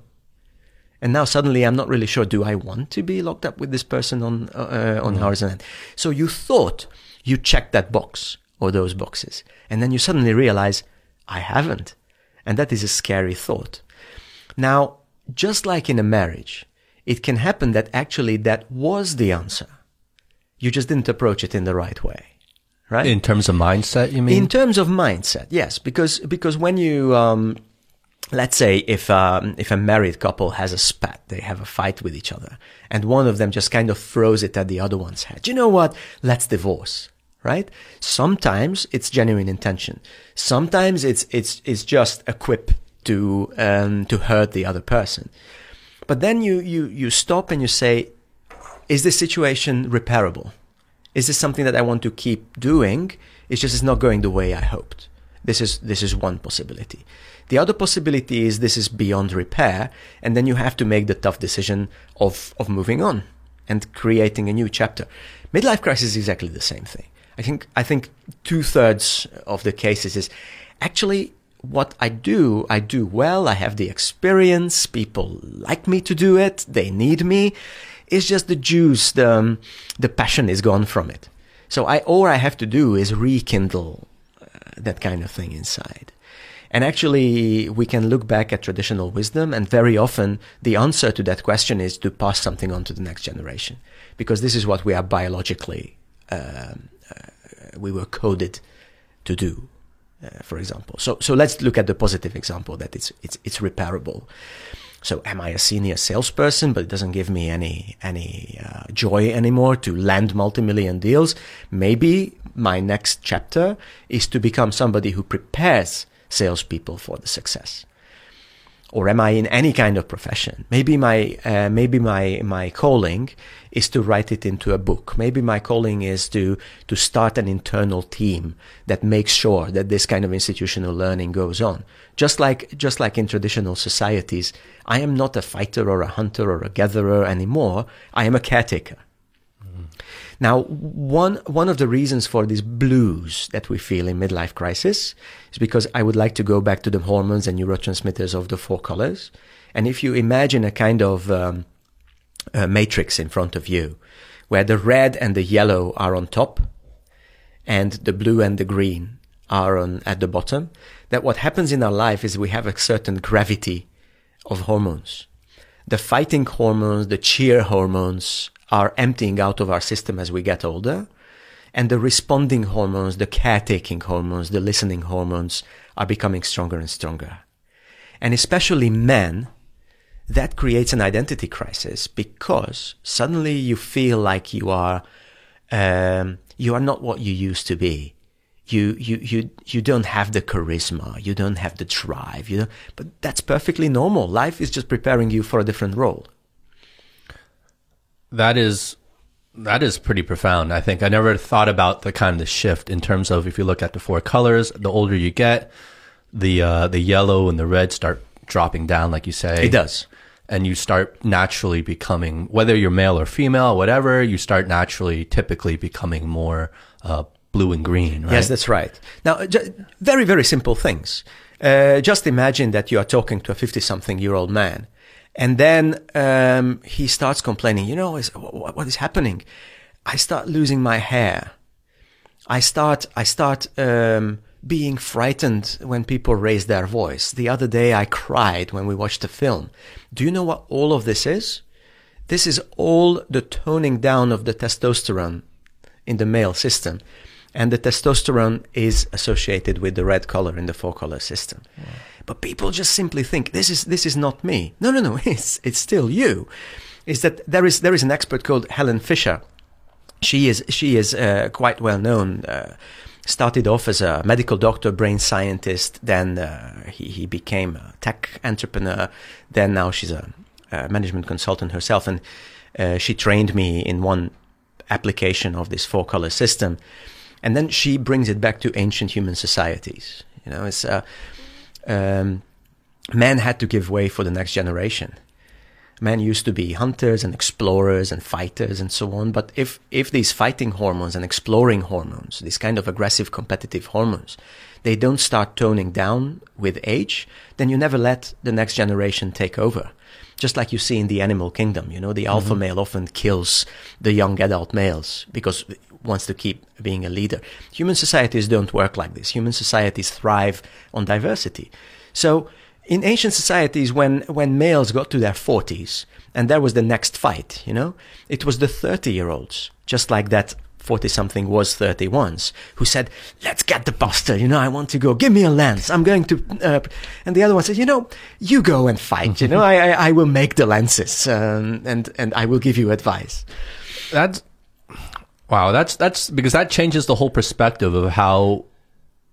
and now suddenly i'm not really sure do i want to be locked up with this person on uh, on hours and end so you thought you checked that box or those boxes and then you suddenly realize i haven't and that is a scary thought now just like in a marriage, it can happen that actually that was the answer. You just didn't approach it in the right way, right? In terms of mindset, you mean? In terms of mindset, yes, because because when you um, let's say if um, if a married couple has a spat, they have a fight with each other, and one of them just kind of throws it at the other one's head. You know what? Let's divorce. Right? Sometimes it's genuine intention. Sometimes it's it's it's just a quip to um, to hurt the other person. But then you you you stop and you say, is this situation repairable? Is this something that I want to keep doing? It's just it's not going the way I hoped. This is this is one possibility. The other possibility is this is beyond repair, and then you have to make the tough decision of of moving on and creating a new chapter. Midlife crisis is exactly the same thing. I think I think two thirds of the cases is actually what I do. I do well. I have the experience. People like me to do it. They need me. It's just the juice, the um, the passion is gone from it. So I all I have to do is rekindle uh, that kind of thing inside. And actually, we can look back at traditional wisdom, and very often the answer to that question is to pass something on to the next generation, because this is what we are biologically, um, uh, we were coded to do, uh, for example. So, so let's look at the positive example that it's, it's, it's repairable. So, am I a senior salesperson, but it doesn't give me any any uh, joy anymore to land multi-million deals? Maybe my next chapter is to become somebody who prepares salespeople for the success? Or am I in any kind of profession? Maybe my uh, maybe my my calling is to write it into a book. Maybe my calling is to to start an internal team that makes sure that this kind of institutional learning goes on. Just like just like in traditional societies, I am not a fighter or a hunter or a gatherer anymore. I am a caretaker. Now, one, one of the reasons for these blues that we feel in midlife crisis is because I would like to go back to the hormones and neurotransmitters of the four colors. And if you imagine a kind of um, a matrix in front of you, where the red and the yellow are on top, and the blue and the green are on at the bottom, that what happens in our life is we have a certain gravity of hormones. The fighting hormones, the cheer hormones, are emptying out of our system as we get older. And the responding hormones, the caretaking hormones, the listening hormones are becoming stronger and stronger. And especially men, that creates an identity crisis because suddenly you feel like you are, um, you are not what you used to be. You, you, you, you don't have the charisma. You don't have the drive. You but that's perfectly normal. Life is just preparing you for a different role that is that is pretty profound. I think I never thought about the kind of the shift in terms of if you look at the four colors, the older you get, the uh, the yellow and the red start dropping down, like you say. It does. And you start naturally becoming, whether you're male or female, whatever, you start naturally, typically becoming more uh, blue and green, right? Yes, that's right. Now, very, very simple things. Uh, just imagine that you are talking to a 50 something year old man and then um, he starts complaining, you know, what, what is happening? I start losing my hair. I start, I start um, being frightened when people raise their voice. The other day I cried when we watched a film. Do you know what all of this is? This is all the toning down of the testosterone in the male system. And the testosterone is associated with the red color in the four color system. Wow. But people just simply think this is this is not me. No, no, no. (laughs) It's it's still you. Is that there is there is an expert called Helen Fisher. She is she is uh, quite well known. Uh, started off as a medical doctor, brain scientist. Then uh, he he became a tech entrepreneur. Then now she's a, a management consultant herself, and uh, she trained me in one application of this four color system. And then she brings it back to ancient human societies. You know, it's uh, um, men had to give way for the next generation. Men used to be hunters and explorers and fighters and so on. But if, if these fighting hormones and exploring hormones, these kind of aggressive competitive hormones, they don't start toning down with age, then you never let the next generation take over. Just like you see in the animal kingdom, you know, the mm-hmm. alpha male often kills the young adult males because wants to keep being a leader. Human societies don't work like this. Human societies thrive on diversity. So in ancient societies, when, when males got to their 40s, and that was the next fight, you know, it was the 30 year olds, just like that 40 something was 30 once, who said, let's get the buster, you know, I want to go, give me a lance, I'm going to, uh, and the other one said, you know, you go and fight, you know, I, I, I, will make the lances, um, and, and I will give you advice. That's, Wow, that's that's because that changes the whole perspective of how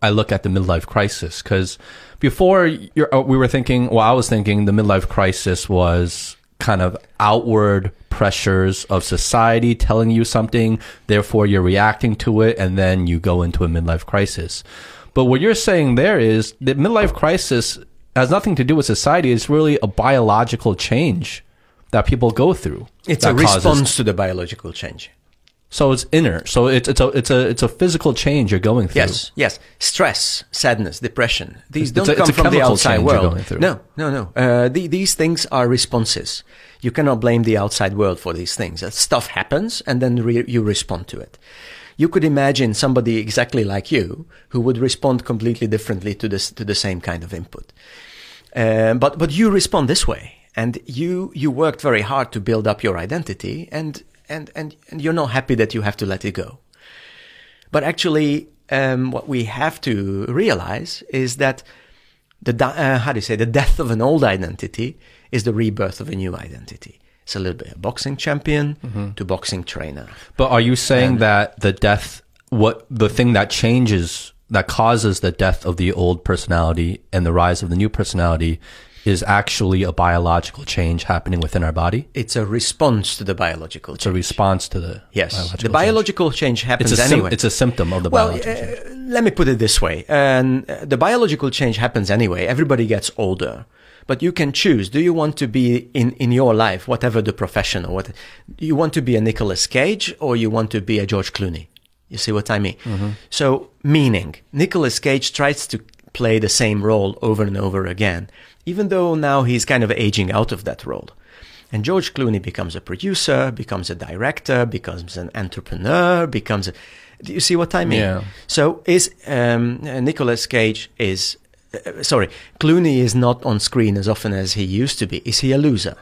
I look at the midlife crisis because before you're, uh, we were thinking, well, I was thinking the midlife crisis was kind of outward pressures of society telling you something, therefore you're reacting to it, and then you go into a midlife crisis. But what you're saying there is that midlife crisis has nothing to do with society. It's really a biological change that people go through. It's a response to the biological change. So it's inner. So it's it's a it's a it's a physical change you're going through. Yes, yes. Stress, sadness, depression. These It's don't a- come from the outside world. No, no, no. Uh, the, these things are responses. You cannot blame the outside world for these things. Stuff happens, and then re- you respond to it. You could imagine somebody exactly like you who would respond completely differently to this to the same kind of input. Um, but but you respond this way, and you you worked very hard to build up your identity, and and and and you're not happy that you have to let it go. But actually, um, what we have to realize is that the uh, how do you say the death of an old identity is the rebirth of a new identity. It's a little bit a boxing champion to boxing trainer. But are you saying that the death, what the thing that changes, that causes the death of the old personality and the rise of the new personality is actually a biological change happening within our body? It's a response to the biological It's a response to the yes, biological the biological change happens It's anyway. it's a symptom of the well, biological change. uh, let me put it this way: and uh, the biological change happens anyway. Everybody gets older, but you can choose. Do you want to be in in your life, whatever the profession or what? You want to be a Nicolas Cage or you want to be a George Clooney? You see what I mean? So, meaning Nicolas Cage tries to play the same role over and over again, even though now he's kind of aging out of that role. And George Clooney becomes a producer, becomes a director, becomes an entrepreneur, becomes a. Do you see what I mean? Yeah. So is um, Nicolas Cage is uh, sorry Clooney is not on screen as often as he used to be. Is he a loser?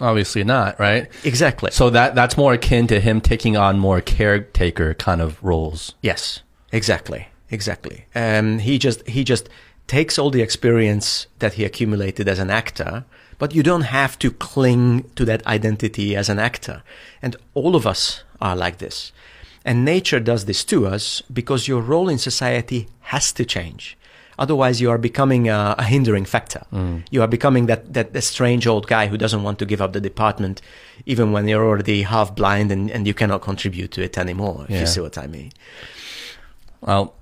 Obviously not, right? Exactly. So that that's more akin to him taking on more caretaker kind of roles. Yes, exactly, exactly. Um, he just he just takes all the experience that he accumulated as an actor, but you don't have to cling to that identity as an actor. And all of us are like this. And nature does this to us because your role in society has to change. Otherwise, you are becoming a, a hindering factor. Mm. You are becoming that, that, that strange old guy who doesn't want to give up the department, even when you're already half blind and, and you cannot contribute to it anymore, if Yeah. you see what I mean. Well,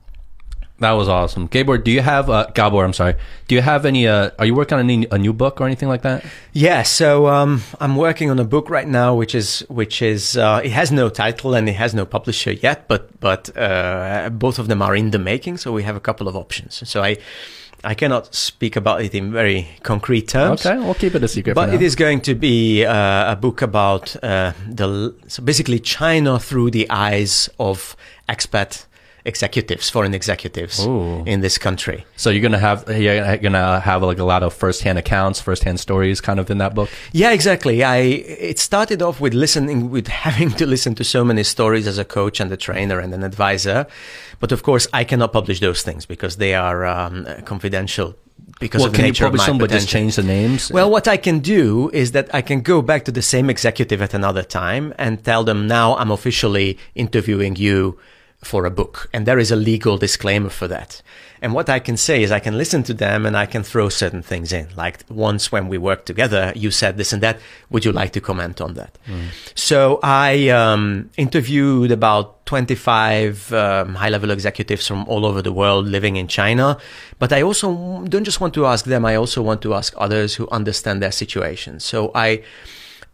that was awesome. Gabor, do you have uh, Gabor? I'm sorry. Do you have any? Uh, are you working on any, a new book or anything like that? Yeah, so um, I'm working on a book right now, which is which is uh, it has no title and it has no publisher yet, but but uh, both of them are in the making. So we have a couple of options. So I I cannot speak about it in very concrete terms. Okay, we'll keep it a secret. But it is going to be uh, a book about uh, the so basically China through the eyes of expat executives, foreign executives Ooh. in this country. So you're gonna have you're gonna have like a lot of first-hand accounts, first-hand stories, kind of in that book. Yeah, exactly. I it started off with listening, with (laughs) having to listen to so many stories as a coach and a trainer and an advisor, but of course I cannot publish those things because they are um, confidential because Well, of the can you nature of publish my them, but just change the names? Well, what I can do is that I can go back to the same executive at another time and tell them now I'm officially interviewing you for a book. And there is a legal disclaimer for that. And what I can say is I can listen to them and I can throw certain things in. Like once when we worked together, you said this and that. Would you like to comment on that? So I um, interviewed about 25 um, high level executives from all over the world living in China. But I also don't just want to ask them, I also want to ask others who understand their situation. So I.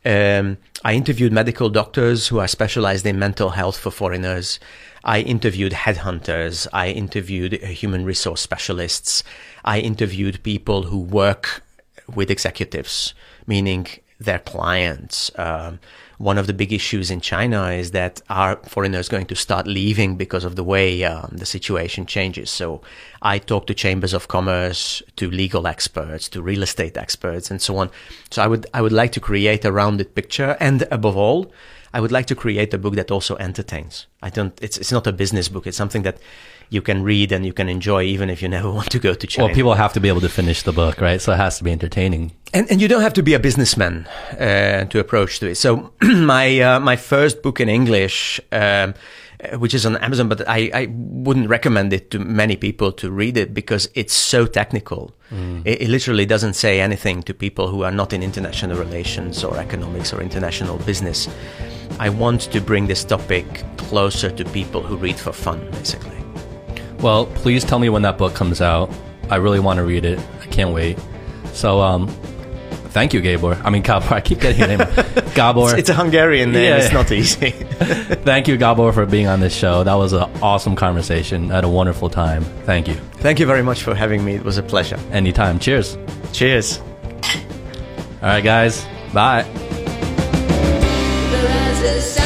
Um, I interviewed medical doctors who are specialized in mental health for foreigners. I interviewed headhunters. I interviewed uh, human resource specialists. I interviewed people who work with executives, meaning their clients. Um, one of the big issues in China is that are foreigners going to start leaving because of the way um, the situation changes? So I talked to chambers of commerce, to legal experts, to real estate experts, and so on. So I would I would like to create a rounded picture, and above all, I would like to create a book that also entertains. I don't. It's it's not a business book. It's something that you can read and you can enjoy, even if you never (laughs) want to go to China. well, people have to be able to finish the book, right? So it has to be entertaining. And, and you don't have to be a businessman uh, to approach to it. So (clears throat) my uh, my first book in English um, uh, which is on Amazon, but I, I wouldn't recommend it to many people to read it because it's so technical. Mm. It, it, literally doesn't say anything to people who are not in international relations or economics or international business. I want to bring this topic closer to people who read for fun, basically. Well, please tell me when that book comes out. I really want to read it. I can't wait. So, um, Thank you, Gabor. I mean, Gabor. (laughs) I keep getting your name. (laughs) Gabor. It's, it's, a Hungarian name. Yeah. It's not easy. (laughs) Thank you, Gabor, for being on this show. That was an awesome conversation. I had a wonderful time. Thank you. Thank you very much for having me. It was a pleasure. Anytime. Cheers. Cheers. All right, guys. Bye. Jesus.